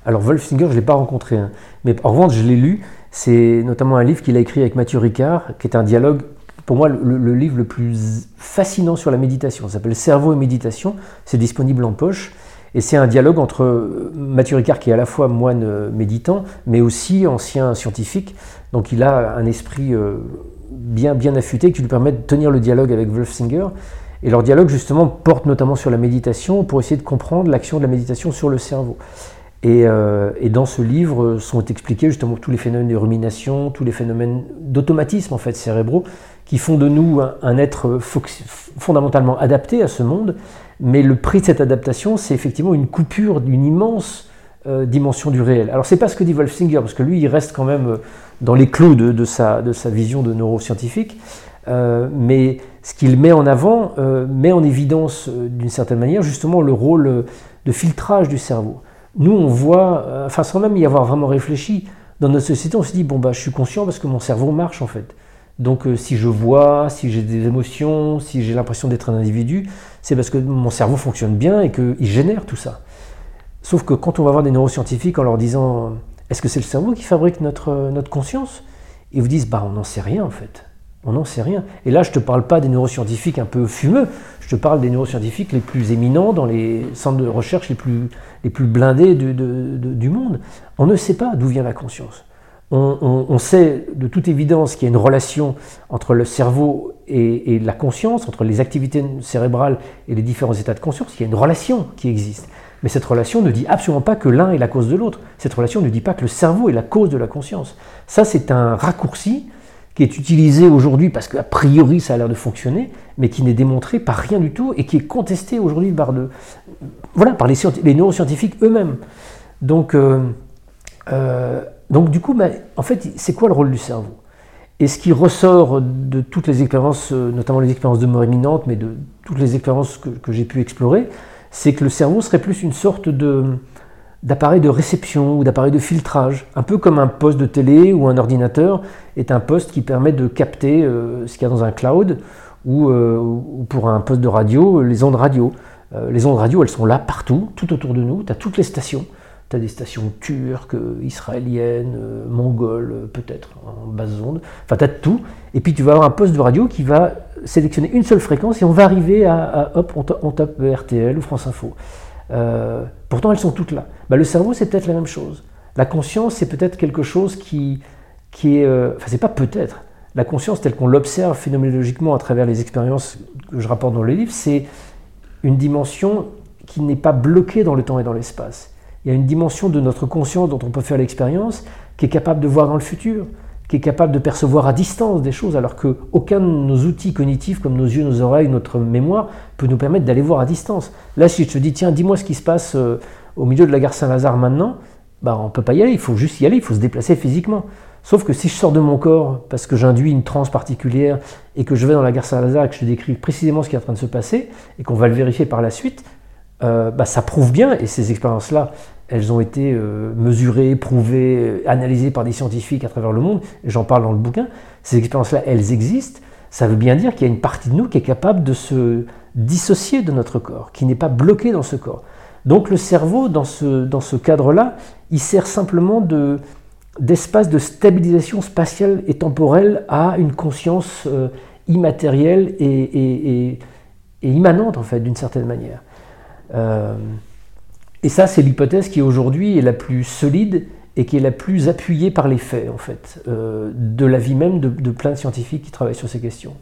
Alors Wolf Singer, je ne l'ai pas rencontré, hein. mais en revanche, je l'ai lu. C'est notamment un livre qu'il a écrit avec Mathieu Ricard, qui est un dialogue, pour moi, le, livre le plus fascinant sur la méditation. Ça s'appelle Cerveau et méditation. C'est disponible en poche. Et c'est un dialogue entre Mathieu Ricard, qui est à la fois moine euh, méditant, mais aussi ancien scientifique. Donc il a un esprit euh, bien, bien affûté qui lui permet de tenir le dialogue avec Wolfsinger. Et leur dialogue, justement, porte notamment sur la méditation pour essayer de comprendre l'action de la méditation sur le cerveau. Euh, et, dans ce livre sont expliqués justement tous les phénomènes de rumination, tous les phénomènes d'automatisme en fait cérébraux qui font de nous un, être fondamentalement adapté à ce monde. Mais le prix de cette adaptation, c'est effectivement une coupure d'une immense euh, dimension du réel. Alors c'est pas ce que dit Wolfsinger, parce que lui, il reste quand même euh, dans les clous de sa, vision de neuroscientifique. mais ce qu'il met en avant met en évidence d'une certaine manière justement le rôle de filtrage du cerveau nous, on voit, euh, enfin sans même y avoir vraiment réfléchi, dans notre société, on se dit, bon, bah, je suis conscient parce que mon cerveau marche en fait. Donc euh, si je vois, si j'ai des émotions, si j'ai l'impression d'être un individu, c'est parce que mon cerveau fonctionne bien et qu'il génère tout ça. Sauf que quand on va voir des neuroscientifiques en leur disant, est-ce que c'est le cerveau qui fabrique notre, notre conscience? Ils vous disent, bah on n'en sait rien en fait. On n'en sait rien. Et là, je ne te parle pas des neuroscientifiques un peu fumeux, je te parle des neuroscientifiques les plus éminents dans les centres de recherche les plus, les plus blindés du, monde. On ne sait pas d'où vient la conscience. On, sait de toute évidence qu'il y a une relation entre le cerveau et, la conscience, entre les activités cérébrales et les différents états de conscience. Il y a une relation qui existe. Mais cette relation ne dit absolument pas que l'un est la cause de l'autre. Cette relation ne dit pas que le cerveau est la cause de la conscience. Ça, c'est un raccourci qui est utilisé aujourd'hui parce qu'a priori ça a l'air de fonctionner, mais qui n'est démontré par rien du tout et qui est contesté aujourd'hui par, voilà, par les, les neuroscientifiques eux-mêmes. Donc, donc du coup, bah, en fait, c'est quoi le rôle du cerveau? Et ce qui ressort de toutes les expériences, notamment les expériences de mort imminente, mais de toutes les expériences que, que j'ai pu explorer, c'est que le cerveau serait plus une sorte de d'appareil de réception ou d'appareil de filtrage, un peu comme un poste de télé ou un ordinateur est un poste qui permet de capter euh, ce qu'il y a dans un cloud ou, euh, ou, pour un poste de radio, les ondes radio. Euh, les ondes radio, elles sont là partout, tout autour de nous, tu as toutes les stations. Tu as des stations turques, israéliennes, mongoles, peut-être, en basse onde. Enfin, tu as tout. Et puis, tu vas avoir un poste de radio qui va sélectionner une seule fréquence et on va arriver à, hop, on, tape RTL ou France Info. Pourtant, elles sont toutes là. Bah, le cerveau, c'est peut-être la même chose. La conscience, c'est peut-être quelque chose qui, qui est... Euh, enfin, c'est pas peut-être. La conscience, telle qu'on l'observe phénoménologiquement à travers les expériences que je rapporte dans le livre, c'est une dimension qui n'est pas bloquée dans le temps et dans l'espace. Il y a une dimension de notre conscience dont on peut faire l'expérience qui est capable de voir dans le futur, qui est capable de percevoir à distance des choses, alors qu'aucun de nos outils cognitifs, comme nos yeux, nos oreilles, notre mémoire, peut nous permettre d'aller voir à distance. Là, si je te dis, tiens, dis-moi ce qui se passe euh, au milieu de la gare Saint-Lazare maintenant, bah, on ne peut pas y aller, il faut juste y aller, il faut se déplacer physiquement. Sauf que si je sors de mon corps parce que j'induis une transe particulière et que je vais dans la gare Saint-Lazare et que je te décris précisément ce qui est en train de se passer et qu'on va le vérifier par la suite, euh, bah, ça prouve bien, et ces expériences-là, elles ont été euh, mesurées, prouvées, analysées par des scientifiques à travers le monde, j'en parle dans le bouquin, ces expériences-là, elles existent, ça veut bien dire qu'il y a une partie de nous qui est capable de se dissocier de notre corps, qui n'est pas bloqué dans ce corps. Donc le cerveau, dans ce, cadre-là, il sert simplement de, d'espace de stabilisation spatiale et temporelle à une conscience euh, immatérielle et, immanente, en fait, d'une certaine manière. Euh, et ça, c'est l'hypothèse qui aujourd'hui est la plus solide et qui est la plus appuyée par les faits, en fait, euh, de la vie même de, plein de scientifiques qui travaillent sur ces questions.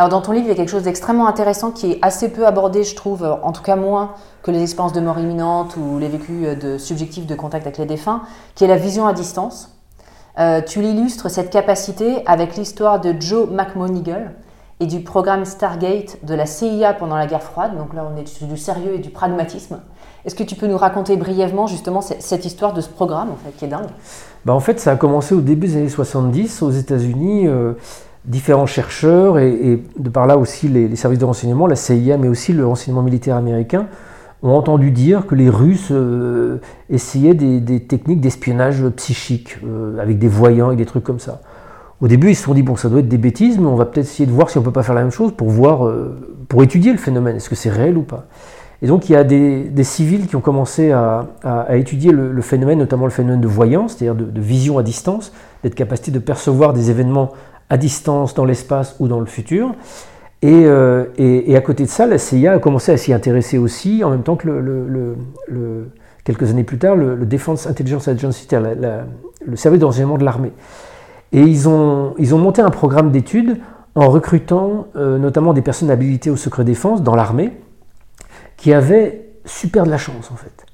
Alors dans ton livre, il y a quelque chose d'extrêmement intéressant qui est assez peu abordé, je trouve, en tout cas moins que les expériences de mort imminente ou les vécus de subjectifs de contact avec les défunts, qui est la vision à distance. Euh, tu l'illustres cette capacité avec l'histoire de Joe McMonigal et du programme Stargate de la CIA pendant la guerre froide. Donc là, on est sur du sérieux et du pragmatisme. Est-ce que tu peux nous raconter brièvement justement cette histoire de ce programme en fait, qui est dingue? Bah En fait, ça a commencé au début des années 70 aux États-Unis. Euh, différents chercheurs et, de par là aussi les, services de renseignement, la CIA, mais aussi le renseignement militaire américain, ont entendu dire que les Russes euh, essayaient des, techniques d'espionnage psychique euh, avec des voyants et des trucs comme ça. Au début, ils se sont dit bon, ça doit être des bêtises, mais on va peut-être essayer de voir si on peut pas faire la même chose pour voir, pour étudier le phénomène. Est-ce que c'est réel ou pas et donc il y a des, civils qui ont commencé à, étudier le, phénomène, notamment le phénomène de voyance, c'est-à-dire de, vision à distance, d'être capacité de percevoir des événements à distance dans l'espace ou dans le futur. Euh, et, à côté de ça, la CIA a commencé à s'y intéresser aussi, en même temps que le, quelques années plus tard, le, Defense Intelligence Agency, c'est-à-dire le service de renseignement de l'armée. Et ils ont, ils ont monté un programme d'études en recrutant euh, notamment des personnes habilitées au secret défense dans l'armée, qui avaient super de la chance en fait.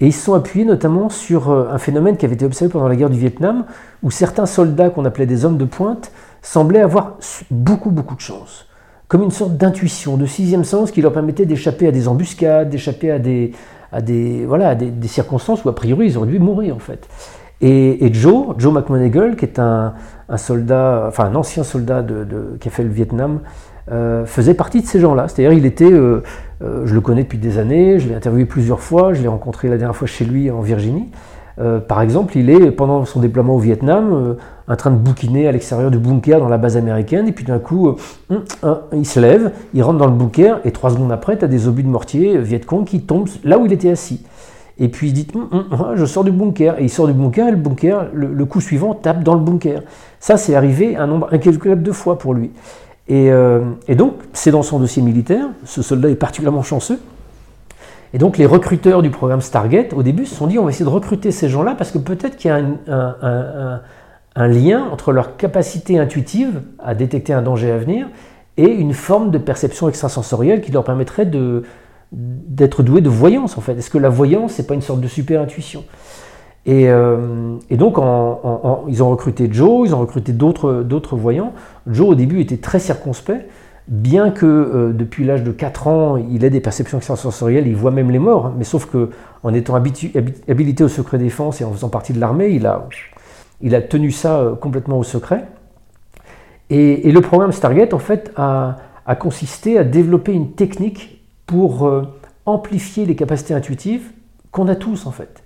Et ils se sont appuyés notamment sur euh, un phénomène qui avait été observé pendant la guerre du Vietnam, où certains soldats qu'on appelait des hommes de pointe semblaient avoir beaucoup beaucoup de chance, comme une sorte d'intuition, de sixième sens qui leur permettait d'échapper à des embuscades, d'échapper à des, à des, voilà, circonstances où a priori ils auraient dû mourir en fait. Et, Joe, Joe McMoneagle, qui est un, soldat, enfin un ancien soldat de, qui a fait le Vietnam, euh, faisait partie de ces gens-là. C'est-à-dire, il était, euh, euh, je le connais depuis des années, je l'ai interviewé plusieurs fois, je l'ai rencontré la dernière fois chez lui en Virginie. Par exemple, il est, pendant son déploiement au Vietnam, en train de bouquiner à l'extérieur du bunker dans la base américaine, et puis d'un coup, hum, hum, il se lève, il rentre dans le bunker, et trois secondes après, tu as des obus de mortier Vietcong qui tombent là où il était assis. Et puis il dit, hum, je sors du bunker. Et il sort du bunker, et le bunker, le, coup suivant, tape dans le bunker. Ça, c'est arrivé un nombre incalculable de fois pour lui. Euh, et, donc, c'est dans son dossier militaire, ce soldat est particulièrement chanceux. Et donc, les recruteurs du programme Stargate, au début, se sont dit on va essayer de recruter ces gens-là parce que peut-être qu'il y a un, lien entre leur capacité intuitive à détecter un danger à venir et une forme de perception extrasensorielle qui leur permettrait d'être doués de voyance, en fait. Est-ce que la voyance, n'est pas une sorte de super intuition euh, et, donc, ils ont recruté Joe, ils ont recruté d'autres voyants. Joe, au début, était très circonspect. Bien que euh, depuis l'âge de 4 ans, il ait des perceptions extrasensorielles, il voit même les morts, hein. mais sauf que en étant habilité au secret défense et en faisant partie de l'armée, il a, tenu ça euh, complètement au secret. Et, le programme Stargate, en fait, a, consisté à développer une technique pour euh, amplifier les capacités intuitives qu'on a tous, en fait.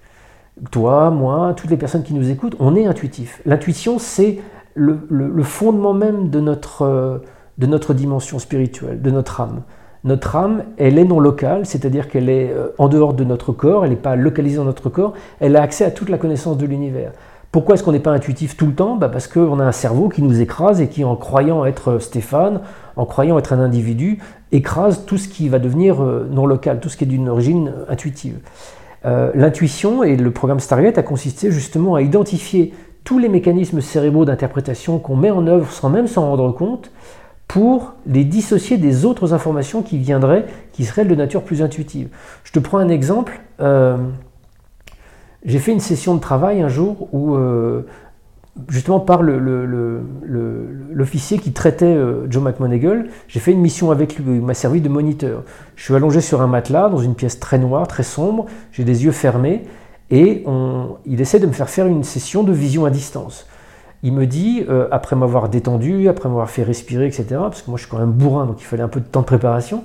Toi, moi, toutes les personnes qui nous écoutent, on est intuitif. L'intuition, c'est le, fondement même de notre, de notre dimension spirituelle, de notre âme. Notre âme, elle est non locale, c'est-à-dire qu'elle est euh, en dehors de notre corps, elle n'est pas localisée dans notre corps, elle a accès à toute la connaissance de l'univers. Pourquoi est-ce qu'on n'est pas intuitif tout le temps? Bah Parce qu'on a un cerveau qui nous écrase et qui, en croyant être Stéphane, en croyant être un individu, écrase tout ce qui va devenir euh, non local, tout ce qui est d'une origine intuitive. L'intuition et le programme Stargate a consisté justement à identifier tous les mécanismes cérébraux d'interprétation qu'on met en œuvre sans même s'en rendre compte pour les dissocier des autres informations qui viendraient, qui seraient de nature plus intuitive. Je te prends un exemple. Euh, j'ai fait une session de travail un jour où, euh, justement par l'officier qui traitait euh, Joe McMoneagle, j'ai fait une mission avec lui, il m'a servi de moniteur. Je suis allongé sur un matelas dans une pièce très noire, très sombre, j'ai des yeux fermés, et il essaie de me faire faire une session de vision à distance. Il me dit, euh, après m'avoir détendu, après m'avoir fait respirer, etc., parce que moi je suis quand même bourrin, donc il fallait un peu de temps de préparation,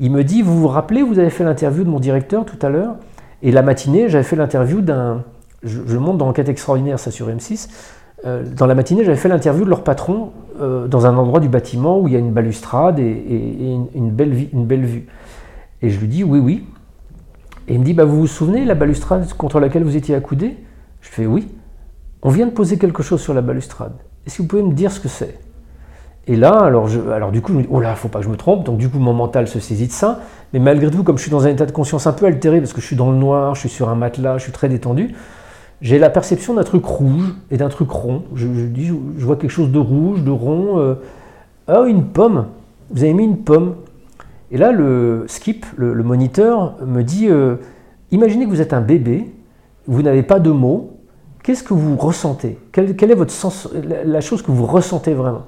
il me dit, vous vous rappelez, vous avez fait l'interview de mon directeur tout à l'heure, et la matinée, j'avais fait l'interview d'un... Je, monte dans Enquête extraordinaire, ça sur M6. Euh, dans la matinée, j'avais fait l'interview de leur patron euh, dans un endroit du bâtiment où il y a une balustrade et, une, belle, une belle vue. Et je lui dis, oui, oui. Et il me dit, bah, vous vous souvenez, la balustrade contre laquelle vous étiez accoudé? Je fais oui. On vient de poser quelque chose sur la balustrade. Est-ce que vous pouvez me dire ce que c'est? Et là, alors, je, alors du coup, je me dis, oh là, faut pas que je me trompe. Donc du coup, mon mental se saisit de ça. Mais malgré tout, comme je suis dans un état de conscience un peu altéré, parce que je suis dans le noir, je suis sur un matelas, je suis très détendu, j'ai la perception d'un truc rouge et d'un truc rond. Je, vois quelque chose de rouge, de rond. Euh, ah, une pomme. Vous avez mis une pomme. Et là, le skip, le, moniteur, me dit euh, Imaginez que vous êtes un bébé, vous n'avez pas de mots, qu'est-ce que vous ressentez? Quelle, est votre sens, la, chose que vous ressentez vraiment?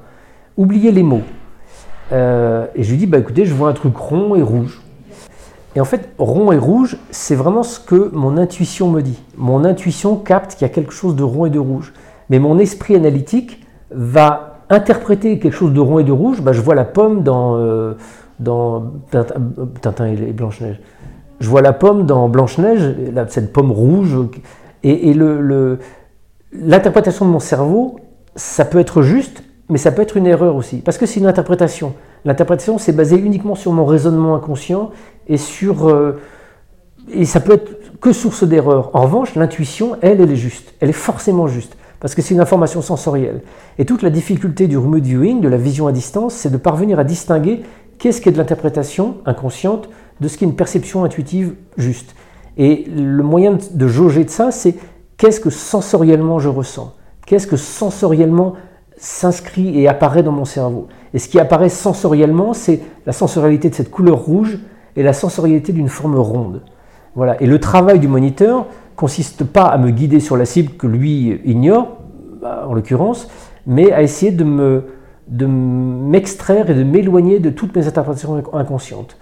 Oubliez les mots. Euh, et je lui dis bah, écoutez, je vois un truc rond et rouge. Et en fait, rond et rouge, c'est vraiment ce que mon intuition me dit. Mon intuition capte qu'il y a quelque chose de rond et de rouge. Mais mon esprit analytique va interpréter quelque chose de rond et de rouge. Bah, je vois la pomme dans. Euh, dans Tintin et Blanche-Neige. Je vois la pomme dans Blanche-Neige, cette pomme rouge, et, l'interprétation de mon cerveau, ça peut être juste, mais ça peut être une erreur aussi, parce que c'est une interprétation. L'interprétation, c'est basé uniquement sur mon raisonnement inconscient et sur euh, et ça peut être que source d'erreur. En revanche, l'intuition, elle, elle est juste. Elle est forcément juste parce que c'est une information sensorielle. Et toute la difficulté du remote viewing, de la vision à distance, c'est de parvenir à distinguer qu'est-ce qui est de l'interprétation inconsciente de ce qui est une perception intuitive juste. Et le moyen de jauger de ça, c'est qu'est-ce que sensoriellement je ressens? Qu'est-ce que sensoriellement s'inscrit et apparaît dans mon cerveau? Et ce qui apparaît sensoriellement, c'est la sensorialité de cette couleur rouge et la sensorialité d'une forme ronde. Voilà. Et le travail du moniteur consiste pas à me guider sur la cible que lui ignore, bah, en l'occurrence, mais à essayer de me de m'extraire et de m'éloigner de toutes mes interprétations inconscientes.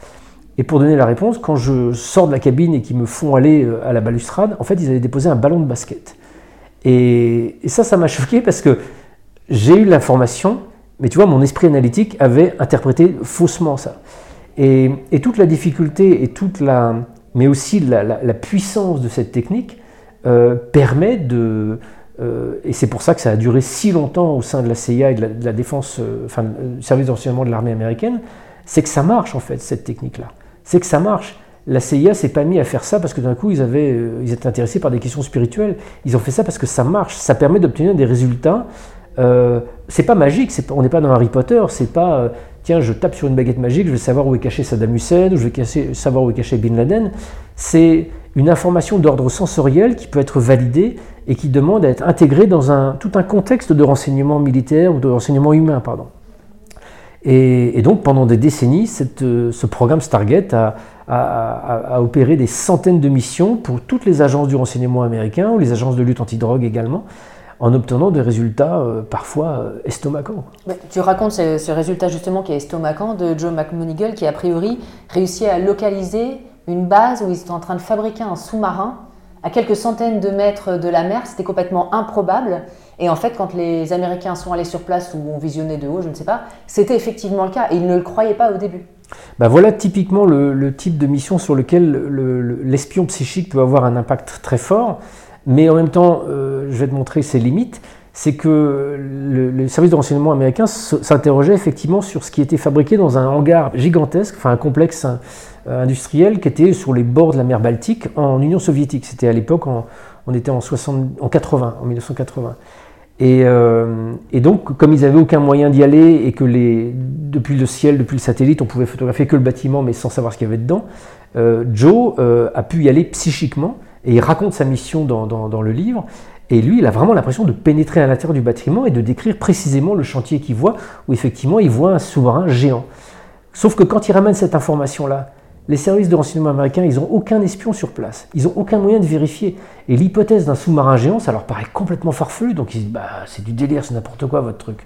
Et pour donner la réponse, quand je sors de la cabine et qu'ils me font aller euh, à la balustrade, en fait, ils avaient déposé un ballon de basket. Et, ça, ça m'a choqué parce que j'ai eu l'information, mais tu vois, mon esprit analytique avait interprété faussement ça. Et, toute la difficulté et toute la, mais aussi la, puissance de cette technique euh, permet de, euh, et c'est pour ça que ça a duré si longtemps au sein de la CIA et de la, défense, euh, enfin, service d'enseignement de l'armée américaine, c'est que ça marche en fait, cette technique-là. C'est que ça marche. La CIA s'est pas mis à faire ça parce que d'un coup ils, avaient, euh, ils étaient intéressés par des questions spirituelles. Ils ont fait ça parce que ça marche. Ça permet d'obtenir des résultats. Euh, c'est pas magique, on n'est pas dans Harry Potter, c'est pas tiens, je tape sur une baguette magique, je vais savoir où est caché Saddam Hussein, ou je vais savoir où est caché Bin Laden. C'est une information d'ordre sensoriel qui peut être validée et qui demande à être intégrée dans un, tout un contexte de renseignement militaire ou de renseignement humain. Pardon. Et, donc pendant des décennies, cette, ce programme Stargate a, opéré des centaines de missions pour toutes les agences du renseignement américain ou les agences de lutte anti-drogue également, en obtenant des résultats parfois estomacants. tu racontes ce, résultat justement qui est estomacant de Joe McMonigal qui a priori réussit à localiser une base où ils étaient en train de fabriquer un sous-marin à quelques centaines de mètres de la mer. C'était complètement improbable. Et en fait, quand les Américains sont allés sur place ou ont visionné de haut, je ne sais pas, c'était effectivement le cas et ils ne le croyaient pas au début. Ben voilà typiquement le, type de mission sur lequel l'espion psychique peut avoir un impact très fort, mais en même temps, euh, je vais te montrer ses limites. C'est que le, service de renseignement américain s'interrogeait effectivement sur ce qui était fabriqué dans un hangar gigantesque, enfin un complexe euh, industriel qui était sur les bords de la mer Baltique en Union soviétique. C'était à l'époque, on était en, 60, en 80, en 1980. Euh, et, donc, comme ils n'avaient aucun moyen d'y aller et que depuis le ciel, depuis le satellite, on pouvait photographier que le bâtiment mais sans savoir ce qu'il y avait dedans, euh, Joe a pu y aller psychiquement et il raconte sa mission dans, le livre. Et lui, il a vraiment l'impression de pénétrer à l'intérieur du bâtiment et de décrire précisément le chantier qu'il voit, où effectivement il voit un sous-marin géant. Sauf que quand il ramène cette information-là, les services de renseignement américains, ils n'ont aucun espion sur place. Ils n'ont aucun moyen de vérifier. Et l'hypothèse d'un sous-marin géant, ça leur paraît complètement farfelu. Donc ils disent, bah, c'est du délire, c'est n'importe quoi votre truc.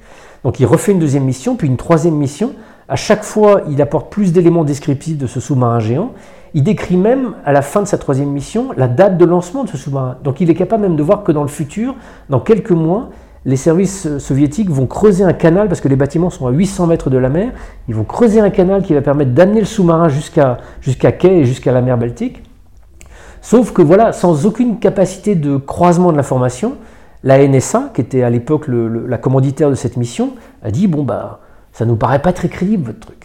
Donc il refait une deuxième mission, puis une troisième mission. À chaque fois, il apporte plus d'éléments descriptifs de ce sous-marin géant. Il décrit même, à la fin de sa troisième mission, la date de lancement de ce sous-marin. Donc il est capable même de voir que dans le futur, dans quelques mois, les services euh, soviétiques vont creuser un canal, parce que les bâtiments sont à 800 mètres de la mer, ils vont creuser un canal qui va permettre d'amener le sous-marin jusqu'à jusqu'à quai et jusqu'à la mer Baltique. Sauf que voilà, sans aucune capacité de croisement de l'information, la NSA, qui était à l'époque la commanditaire de cette mission, a dit bon bah ça nous paraît pas très crédible votre truc.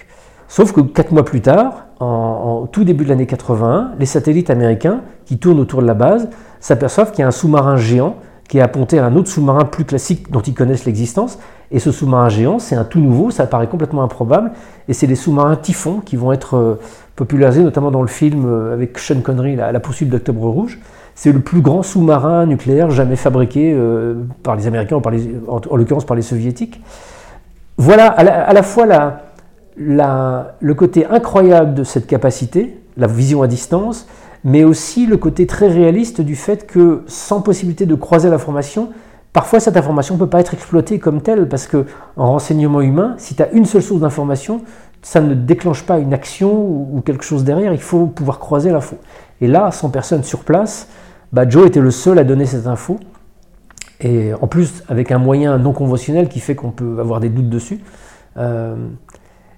Sauf que quatre mois plus tard, en, tout début de l'année 81, les satellites américains qui tournent autour de la base s'aperçoivent qu'il y a un sous-marin géant qui est apponté à un autre sous-marin plus classique dont ils connaissent l'existence. Et ce sous-marin géant, c'est un tout nouveau, ça paraît complètement improbable. Et c'est les sous-marins Typhon qui vont être euh, popularisés, notamment dans le film euh, avec Sean Connery, La, poursuite d'Octobre Rouge. C'est le plus grand sous-marin nucléaire jamais fabriqué euh, par les Américains, en, l'occurrence par les Soviétiques. Voilà à la, fois la, le côté incroyable de cette capacité, la vision à distance, mais aussi le côté très réaliste du fait que sans possibilité de croiser l'information, parfois cette information ne peut pas être exploitée comme telle, parce que en renseignement humain, si tu as une seule source d'information, ça ne déclenche pas une action ou quelque chose derrière, il faut pouvoir croiser l'info. Et là, sans personne sur place, bah Joe était le seul à donner cette info. Et en plus, avec un moyen non conventionnel qui fait qu'on peut avoir des doutes dessus. Euh,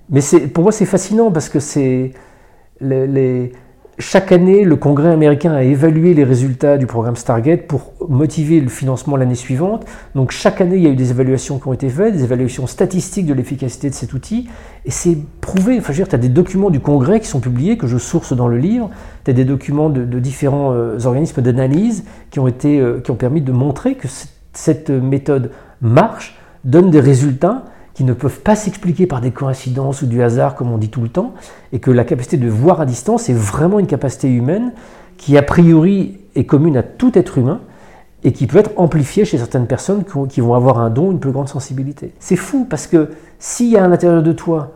mais pour moi, c'est fascinant parce que chaque année, le Congrès américain a évalué les résultats du programme Stargate pour motiver le financement l'année suivante. Donc chaque année, il y a eu des évaluations qui ont été faites, des évaluations statistiques de l'efficacité de cet outil. Et c'est prouvé. Enfin, je veux dire, tu as des documents du Congrès qui sont publiés, que je source dans le livre. Tu as des documents de, différents euh, organismes d'analyse qui, euh, qui ont permis de montrer que cette méthode marche, donne des résultats qui ne peuvent pas s'expliquer par des coïncidences ou du hasard, comme on dit tout le temps, et que la capacité de voir à distance est vraiment une capacité humaine qui, a priori, est commune à tout être humain et qui peut être amplifiée chez certaines personnes qui vont avoir un don, une plus grande sensibilité. C'est fou parce que s'il y a à l'intérieur de toi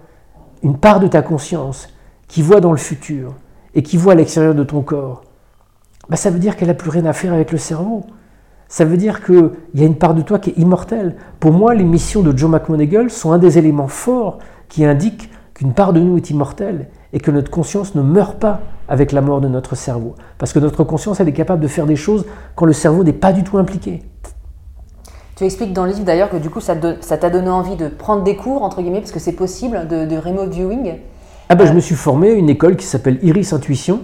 une part de ta conscience qui voit dans le futur et qui voit à l'extérieur de ton corps, bah ça veut dire qu'elle n'a plus rien à faire avec le cerveau. Ça veut dire qu'il y a une part de toi qui est immortelle. Pour moi, les missions de Joe McMoneagle sont un des éléments forts qui indiquent qu'une part de nous est immortelle et que notre conscience ne meurt pas avec la mort de notre cerveau. Parce que notre conscience, elle est capable de faire des choses quand le cerveau n'est pas du tout impliqué. Tu expliques dans le livre d'ailleurs que du coup ça t'a donné envie de prendre des cours, entre guillemets, parce que c'est possible, de, remote viewing. Ah ben, Je me suis formé à une école qui s'appelle Iris Intuition,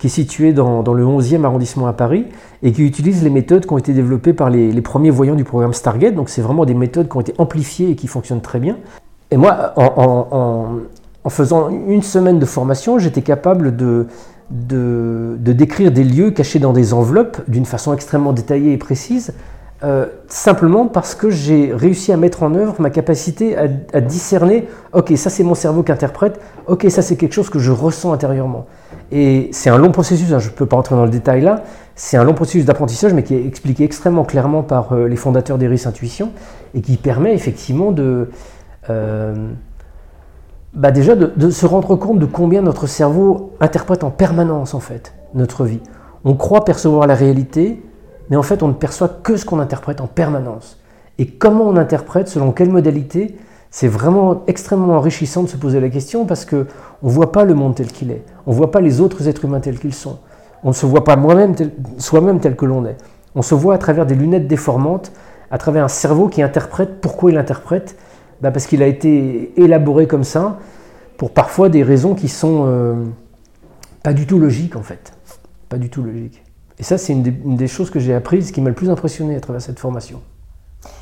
qui est situé dans, le 11e arrondissement à Paris et qui utilise les méthodes qui ont été développées par les, premiers voyants du programme Stargate. Donc c'est vraiment des méthodes qui ont été amplifiées et qui fonctionnent très bien. Et moi, en, faisant une semaine de formation, j'étais capable de, de, décrire des lieux cachés dans des enveloppes d'une façon extrêmement détaillée et précise, euh, simplement parce que j'ai réussi à mettre en œuvre ma capacité à, à discerner, ok, ça c'est mon cerveau qui interprète, ok, ça c'est quelque chose que je ressens intérieurement. Et c'est un long processus, hein, je ne peux pas rentrer dans le détail là, c'est un long processus d'apprentissage, mais qui est expliqué extrêmement clairement par euh, les fondateurs d'Eris Intuition, et qui permet effectivement de... Euh, bah déjà de, se rendre compte de combien notre cerveau interprète en permanence en fait notre vie. On croit percevoir la réalité, mais en fait on ne perçoit que ce qu'on interprète en permanence. Et comment on interprète, selon quelle modalité, c'est vraiment extrêmement enrichissant de se poser la question parce que on ne voit pas le monde tel qu'il est, on ne voit pas les autres êtres humains tels qu'ils sont, on ne se voit pas moi-même soi-même tel que l'on est. On se voit à travers des lunettes déformantes, à travers un cerveau qui interprète. Pourquoi il interprète? Bah Parce qu'il a été élaboré comme ça, pour parfois des raisons qui sont euh, pas du tout logiques en fait. Pas du tout logiques. Et ça, c'est une, des choses que j'ai apprises, qui m'a le plus impressionné à travers cette formation.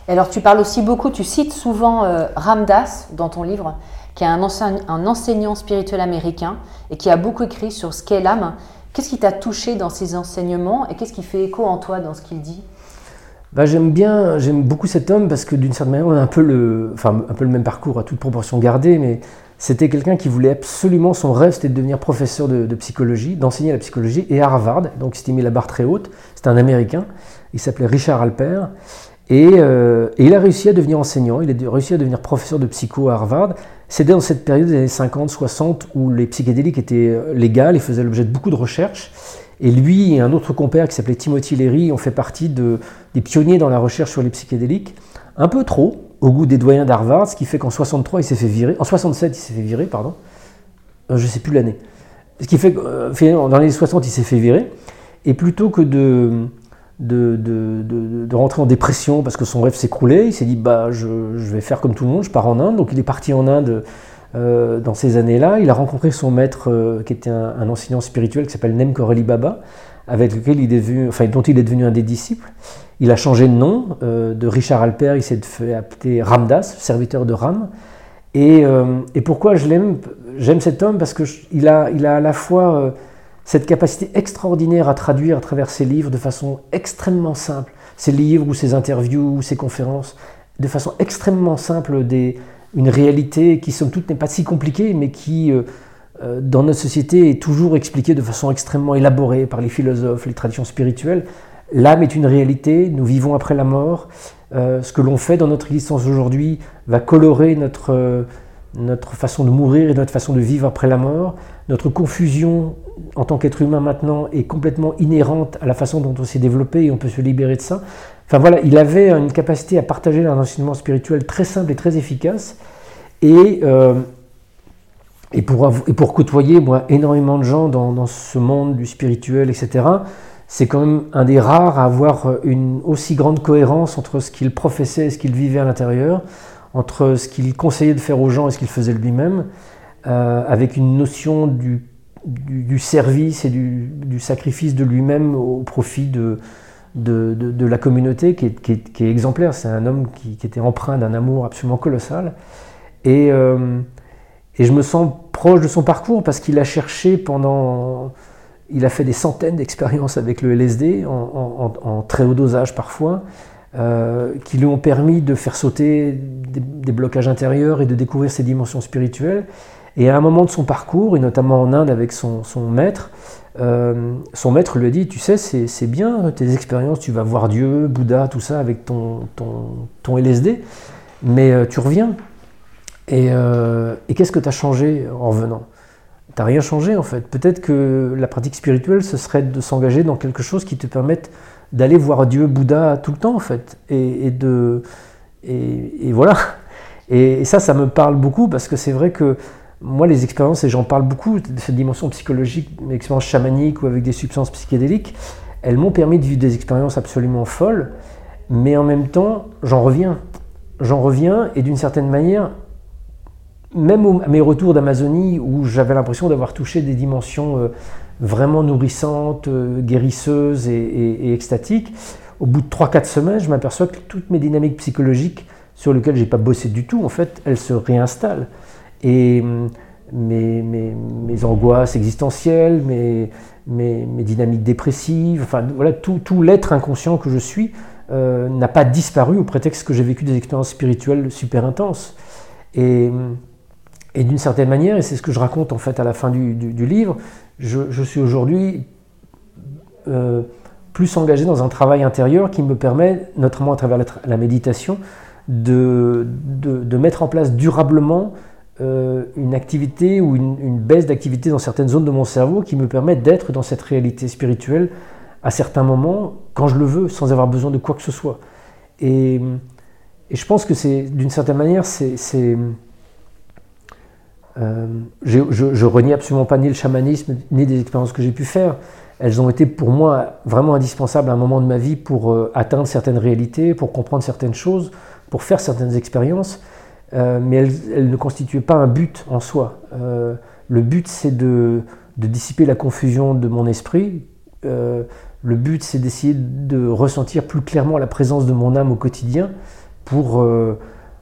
Alors, tu parles aussi beaucoup, tu cites souvent euh, Ramdas dans ton livre, qui est un, enseignant spirituel américain et qui a beaucoup écrit sur ce qu'est l'âme. Qu'est-ce qui t'a touché dans ses enseignements et qu'est-ce qui fait écho en toi dans ce qu'il dit? Bah, j'aime bien, j'aime beaucoup cet homme parce que d'une certaine manière, on a un peu le, enfin, un peu le même parcours à toute proportion gardée, mais c'était quelqu'un qui voulait absolument, son rêve c'était de devenir professeur de, psychologie, d'enseigner la psychologie, et à Harvard, donc il s'était mis la barre très haute, c'était un Américain, il s'appelait Richard Alper, et, euh, et, il a réussi à devenir enseignant, il a réussi à devenir professeur de psycho à Harvard. C'était dans cette période des années 50-60 où les psychédéliques étaient euh, légales et faisaient l'objet de beaucoup de recherches. Et lui et un autre compère qui s'appelait Timothy Leary ont fait partie de, des pionniers dans la recherche sur les psychédéliques. Un peu trop, au goût des doyens d'Harvard, ce qui fait qu'en 63, il s'est fait virer. En 67, il s'est fait virer, pardon. Euh, je ne sais plus l'année. Ce qui fait que, dans les années 60, il s'est fait virer. Et plutôt que de, de, de, de, rentrer en dépression parce que son rêve s'écroulait, il s'est dit bah, je, je, vais faire comme tout le monde, je pars en Inde. Donc il est parti en Inde euh, dans ces années-là. Il a rencontré son maître, euh, qui était un, enseignant spirituel qui s'appelle Nem Koreli Baba, avec lequel il est devenu, enfin, dont il est devenu un des disciples. Il a changé de nom, euh, de Richard Alper, il s'est fait appeler Ramdas, serviteur de Ram. Et, et pourquoi je l'aime J'aime cet homme? Parce qu'il a, il a à la fois cette capacité extraordinaire à traduire à travers ses livres de façon extrêmement simple, ses livres ou ses interviews ou ses conférences, de façon extrêmement simple une réalité qui, somme toute, n'est pas si compliquée, mais qui, euh, euh, dans notre société, est toujours expliquée de façon extrêmement élaborée par les philosophes, les traditions spirituelles. L'âme est une réalité, nous vivons après la mort. Euh, ce que l'on fait dans notre existence aujourd'hui va colorer notre, notre façon de mourir et notre façon de vivre après la mort. Notre confusion en tant qu'être humain maintenant est complètement inhérente à la façon dont on s'est développé et on peut se libérer de ça. Enfin voilà, il avait une capacité à partager un enseignement spirituel très simple et très efficace. Et, euh, et, pour, et pour côtoyer moi, énormément de gens dans, dans ce monde du spirituel, etc., c'est quand même un des rares à avoir une aussi grande cohérence entre ce qu'il professait et ce qu'il vivait à l'intérieur, entre ce qu'il conseillait de faire aux gens et ce qu'il faisait lui-même, euh, avec une notion du, service et du, sacrifice de lui-même au profit de, de, la communauté qui est, exemplaire. C'est un homme qui, était empreint d'un amour absolument colossal. Euh, et, je me sens proche de son parcours parce qu'il a cherché pendant... Il a fait des centaines d'expériences avec le LSD, en, très haut dosage parfois, euh, qui lui ont permis de faire sauter des, blocages intérieurs et de découvrir ses dimensions spirituelles. Et à un moment de son parcours, et notamment en Inde avec son maître, euh, son maître lui a dit, tu sais, c'est bien tes expériences, tu vas voir Dieu, Bouddha, tout ça avec ton, LSD, mais euh, tu reviens. Et, qu'est-ce que tu as changé en revenant? Tu rien changé en fait. Peut-être que la pratique spirituelle, ce serait de s'engager dans quelque chose qui te permette d'aller voir Dieu, Bouddha tout le temps en fait. Et, voilà. Et, ça, ça me parle beaucoup parce que c'est vrai que moi, les expériences, et j'en parle beaucoup, cette dimension psychologique, expériences chamaniques ou avec des substances psychédéliques, elles m'ont permis de vivre des expériences absolument folles, mais en même temps, j'en reviens. J'en reviens, et d'une certaine manière, même à mes retours d'Amazonie, où j'avais l'impression d'avoir touché des dimensions euh, vraiment nourrissantes, euh, guérisseuses et, extatiques, au bout de 3-4 semaines, je m'aperçois que toutes mes dynamiques psychologiques, sur lesquelles je n'ai pas bossé du tout, en fait, elles se réinstallent. Et hum, mes, mes, mes angoisses existentielles, mes, mes, dynamiques dépressives, enfin voilà, tout, tout l'être inconscient que je suis euh, n'a pas disparu au prétexte que j'ai vécu des expériences spirituelles super intenses. Hum, et d'une certaine manière, et c'est ce que je raconte en fait à la fin du, du, livre, je, suis aujourd'hui euh, plus engagé dans un travail intérieur qui me permet, notamment à travers la, méditation, de, de, mettre en place durablement euh, une activité ou une, baisse d'activité dans certaines zones de mon cerveau qui me permettent d'être dans cette réalité spirituelle à certains moments, quand je le veux, sans avoir besoin de quoi que ce soit. Et, je pense que c'est, d'une certaine manière, c'est. Euh, je, je renie absolument pas ni le chamanisme, ni des expériences que j'ai pu faire. Elles ont été pour moi vraiment indispensables à un moment de ma vie pour euh, atteindre certaines réalités, pour comprendre certaines choses, pour faire certaines expériences. Euh, mais elles, ne constituaient pas un but en soi. le but, c'est de, de, dissiper la confusion de mon esprit, le but, c'est d'essayer de ressentir plus clairement la présence de mon âme au quotidien pour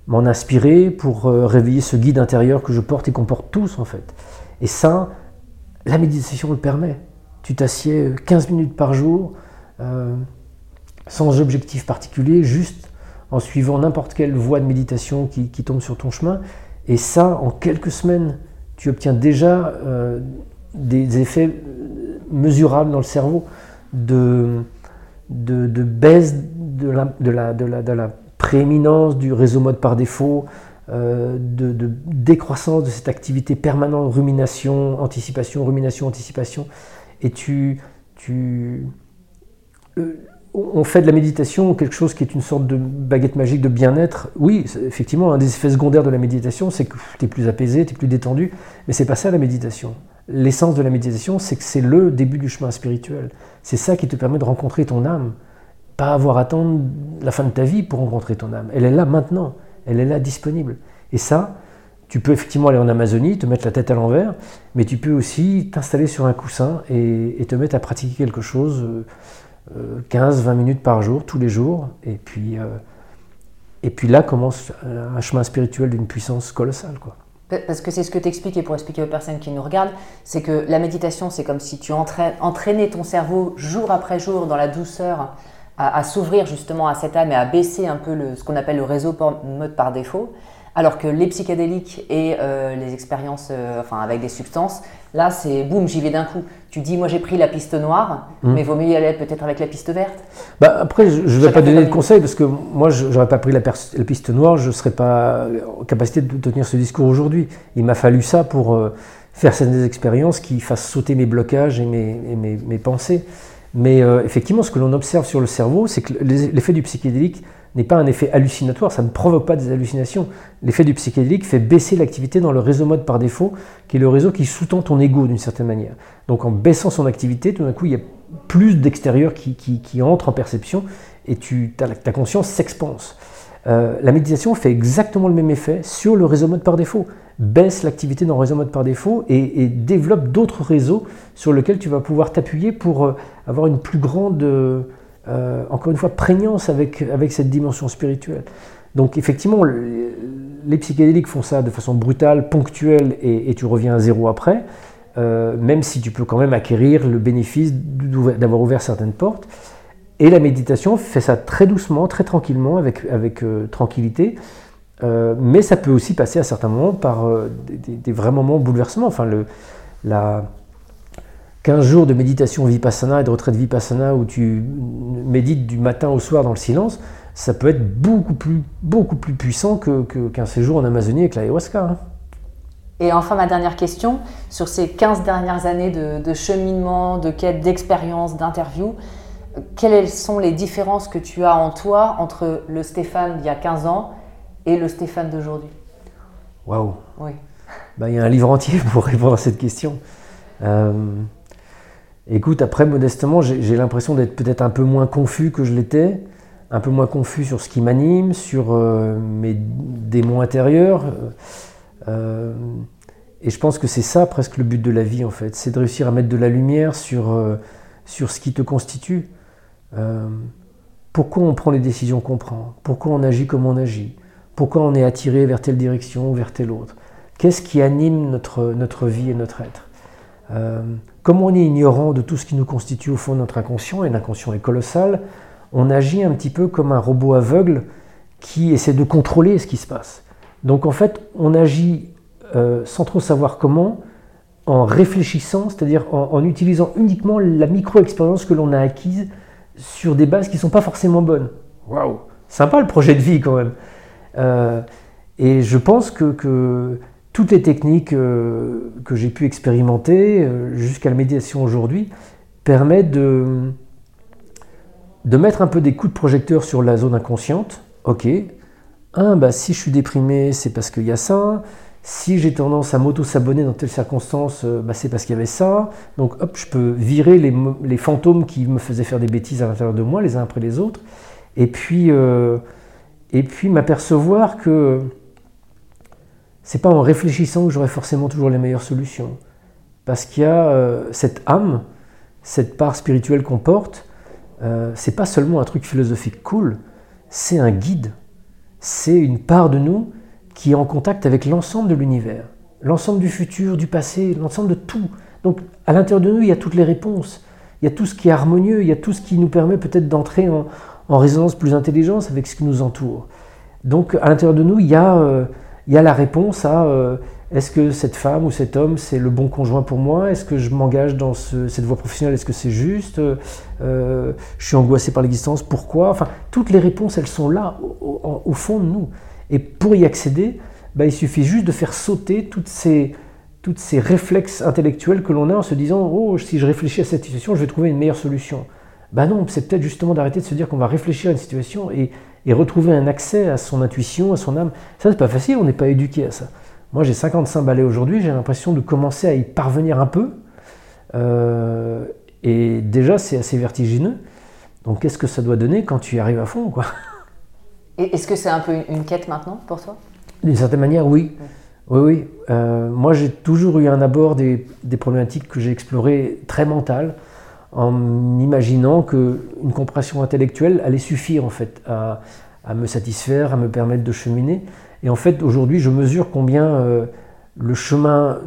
m'en inspirer, pour euh, réveiller ce guide intérieur que je porte et qu'on porte tous en fait. Et ça, la méditation le permet. Tu t'assieds 15 minutes par jour, euh, sans objectif particulier, juste en suivant n'importe quelle voie de méditation qui, tombe sur ton chemin. Et ça, en quelques semaines, tu obtiens déjà des effets mesurables dans le cerveau de, baisse de la, prééminence du réseau mode par défaut, euh, de, décroissance de cette activité permanente, rumination, anticipation, rumination, anticipation. Et tu, tu, euh, on fait de la méditation quelque chose qui est une sorte de baguette magique de bien-être. Oui, effectivement, un des effets secondaires de la méditation, c'est que tu es plus apaisé, tu es plus détendu, mais c'est pas ça la méditation. L'essence de la méditation, c'est que c'est le début du chemin spirituel. C'est ça qui te permet de rencontrer ton âme. Pas avoir à attendre la fin de ta vie pour rencontrer ton âme. Elle est là maintenant, elle est là disponible. Et ça, tu peux effectivement aller en Amazonie, te mettre la tête à l'envers, mais tu peux aussi t'installer sur un coussin et, te mettre à pratiquer quelque chose. Euh, 15-20 minutes par jour, tous les jours. Et puis, euh, et puis là commence un chemin spirituel d'une puissance colossale. Quoi. Parce que c'est ce que tu expliques, et pour expliquer aux personnes qui nous regardent, c'est que la méditation, c'est comme si tu entraînais ton cerveau jour après jour dans la douceur à, s'ouvrir justement à cette âme et à baisser un peu le, ce qu'on appelle le réseau mode par défaut. Alors que les psychédéliques et euh, les expériences euh, enfin, avec des substances, là c'est boum, j'y vais d'un coup. Tu dis, moi j'ai pris la piste noire, mmh. mais vaut mieux y aller peut-être avec la piste verte. Bah, après, je ne vais pas donner de conseils parce que moi je n'aurais pas pris la, piste noire, je ne serais pas en capacité de tenir ce discours aujourd'hui. Il m'a fallu ça pour euh, faire certaines expériences qui fassent sauter mes blocages et mes, mes pensées. Mais effectivement, ce que l'on observe sur le cerveau, c'est que l'effet du psychédélique n'est pas un effet hallucinatoire, ça ne provoque pas des hallucinations. L'effet du psychédélique fait baisser l'activité dans le réseau mode par défaut, qui est le réseau qui sous-tend ton ego d'une certaine manière. Donc en baissant son activité, tout d'un coup, il y a plus d'extérieur qui, entre en perception et ta, ta conscience s'expanse. Euh, la méditation fait exactement le même effet sur le réseau mode par défaut. Baisse l'activité dans le réseau mode par défaut et, développe d'autres réseaux sur lesquels tu vas pouvoir t'appuyer pour euh, avoir une plus grande... Euh, encore une fois, prégnance avec, avec cette dimension spirituelle. Donc effectivement, les psychédéliques font ça de façon brutale, ponctuelle, et, tu reviens à zéro après, même si tu peux quand même acquérir le bénéfice d'avoir ouvert certaines portes. Et la méditation fait ça très doucement, très tranquillement, avec, avec euh, tranquillité. mais ça peut aussi passer à certains moments par des, des, vrais moments de bouleversement. Enfin, le, la, 15 jours de méditation vipassana et de retraite vipassana où tu médites du matin au soir dans le silence, ça peut être beaucoup plus, beaucoup plus puissant qu'un que, séjour en Amazonie avec l'ayahuasca. Hein. Et enfin, ma dernière question, sur ces 15 dernières années de, cheminement, de quête, d'expérience, d'interview, quelles sont les différences que tu as en toi entre le Stéphane d'il y a 15 ans et le Stéphane d'aujourd'hui? Waouh Oui. Bah, il y a un livre entier pour répondre à cette question. Euh, Écoute, après, modestement, j'ai l'impression d'être peut-être un peu moins confus que je l'étais, un peu moins confus sur ce qui m'anime, sur euh, mes démons intérieurs. Euh, et je pense que c'est ça presque le but de la vie, en fait. C'est de réussir à mettre de la lumière sur, sur ce qui te constitue. Pourquoi on prend les décisions qu'on prend? Pourquoi on agit comme on agit? Pourquoi on est attiré vers telle direction ou vers telle autre? Qu'est-ce qui anime notre, notre vie et notre être? Comme on est ignorant de tout ce qui nous constitue au fond de notre inconscient, et l'inconscient est colossal, on agit un petit peu comme un robot aveugle qui essaie de contrôler ce qui se passe. Donc en fait, on agit euh, sans trop savoir comment, en réfléchissant, c'est-à-dire en, utilisant uniquement la micro-expérience que l'on a acquise sur des bases qui ne sont pas forcément bonnes. Waouh Sympa le projet de vie quand même. Euh, et je pense que toutes les techniques euh, que j'ai pu expérimenter euh, jusqu'à la médiation aujourd'hui permettent de, de mettre un peu des coups de projecteur sur la zone inconsciente. Ok. Un, bah, si je suis déprimé, c'est parce qu'il y a ça. Si j'ai tendance à m'auto-sabonner dans telle circonstance, euh, bah, c'est parce qu'il y avait ça. Donc hop, je peux virer les, fantômes qui me faisaient faire des bêtises à l'intérieur de moi, les uns après les autres. Et puis, euh, et puis m'apercevoir que c'est pas en réfléchissant que j'aurai forcément toujours les meilleures solutions. Parce qu'il y a euh, cette âme, cette part spirituelle qu'on porte, c'est pas seulement un truc philosophique cool, c'est un guide. C'est une part de nous qui est en contact avec l'ensemble de l'univers, l'ensemble du futur, du passé, l'ensemble de tout. Donc à l'intérieur de nous, il y a toutes les réponses, il y a tout ce qui est harmonieux, il y a tout ce qui nous permet peut-être d'entrer en, résonance plus intelligence avec ce qui nous entoure. Donc à l'intérieur de nous, il y a, euh, il y a la réponse à euh, est-ce que cette femme ou cet homme, c'est le bon conjoint pour moi? Est-ce que je m'engage dans cette voie professionnelle? Est-ce que c'est juste? Euh, Je suis angoissé par l'existence, pourquoi? Enfin, toutes les réponses, elles sont là, au fond de nous. Et pour y accéder, bah, il suffit juste de faire sauter toutes ces, toutes ces réflexes intellectuels que l'on a en se disant Oh, si je réfléchis à cette situation, je vais trouver une meilleure solution. Ben non, c'est peut-être justement d'arrêter de se dire qu'on va réfléchir à une situation et, et, retrouver un accès à son intuition, à son âme. Ça, c'est pas facile, on n'est pas éduqué à ça. Moi, j'ai 55 balais aujourd'hui, j'ai l'impression de commencer à y parvenir un peu. Euh, et déjà, c'est assez vertigineux. Donc, qu'est-ce que ça doit donner quand tu y arrives à fond, quoi? Est-ce que c'est un peu une quête maintenant pour toi? D'une certaine manière, oui. Oui, oui. Euh, moi, j'ai toujours eu un abord des, problématiques que j'ai explorées très mentales, en imaginant qu'une compréhension intellectuelle allait suffire en fait à, me satisfaire, à me permettre de cheminer. Et en fait, aujourd'hui, je mesure combien euh, le chemin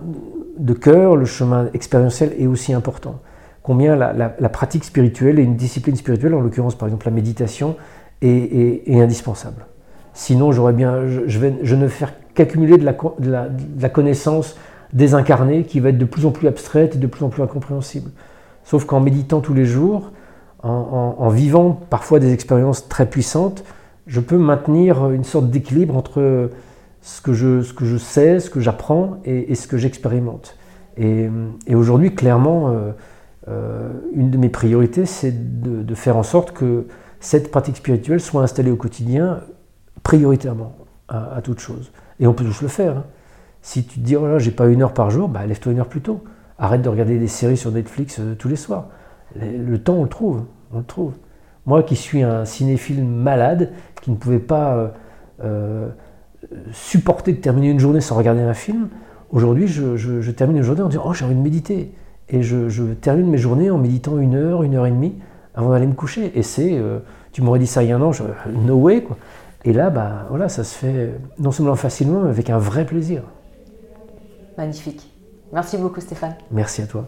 de cœur, le chemin expérientiel est aussi important. Combien la, la pratique spirituelle et une discipline spirituelle, en l'occurrence par exemple la méditation, est, indispensable. Sinon, j'aurais bien, je, vais, je ne faire qu'accumuler de la, connaissance désincarnée qui va être de plus en plus abstraite et de plus en plus incompréhensible. Sauf qu'en méditant tous les jours, en, vivant parfois des expériences très puissantes, je peux maintenir une sorte d'équilibre entre ce que, je, sais, ce que j'apprends et, ce que j'expérimente. Et, aujourd'hui, clairement, euh, euh, une de mes priorités, c'est de, faire en sorte que cette pratique spirituelle soit installée au quotidien prioritairement à, toute chose. Et on peut tous le faire. Hein. Si tu te dis, oh là, j'ai pas une heure par jour, bah, lève-toi une heure plus tôt. Arrête de regarder des séries sur Netflix euh, tous les soirs. Le, temps, on le trouve. On le trouve. Moi qui suis un cinéphile malade, qui ne pouvait pas euh, euh, supporter de terminer une journée sans regarder un film, aujourd'hui, je, termine une journée en disant, oh, j'ai envie de méditer. Et je, je termine mes journées en méditant une heure, une heure et demie avant d'aller me coucher. Et c'est, euh, tu m'aurais dit ça il y a un an, je, no way quoi. Et là, bah voilà, ça se fait non seulement facilement, mais avec un vrai plaisir. Magnifique. Merci beaucoup Stéphane. Merci à toi.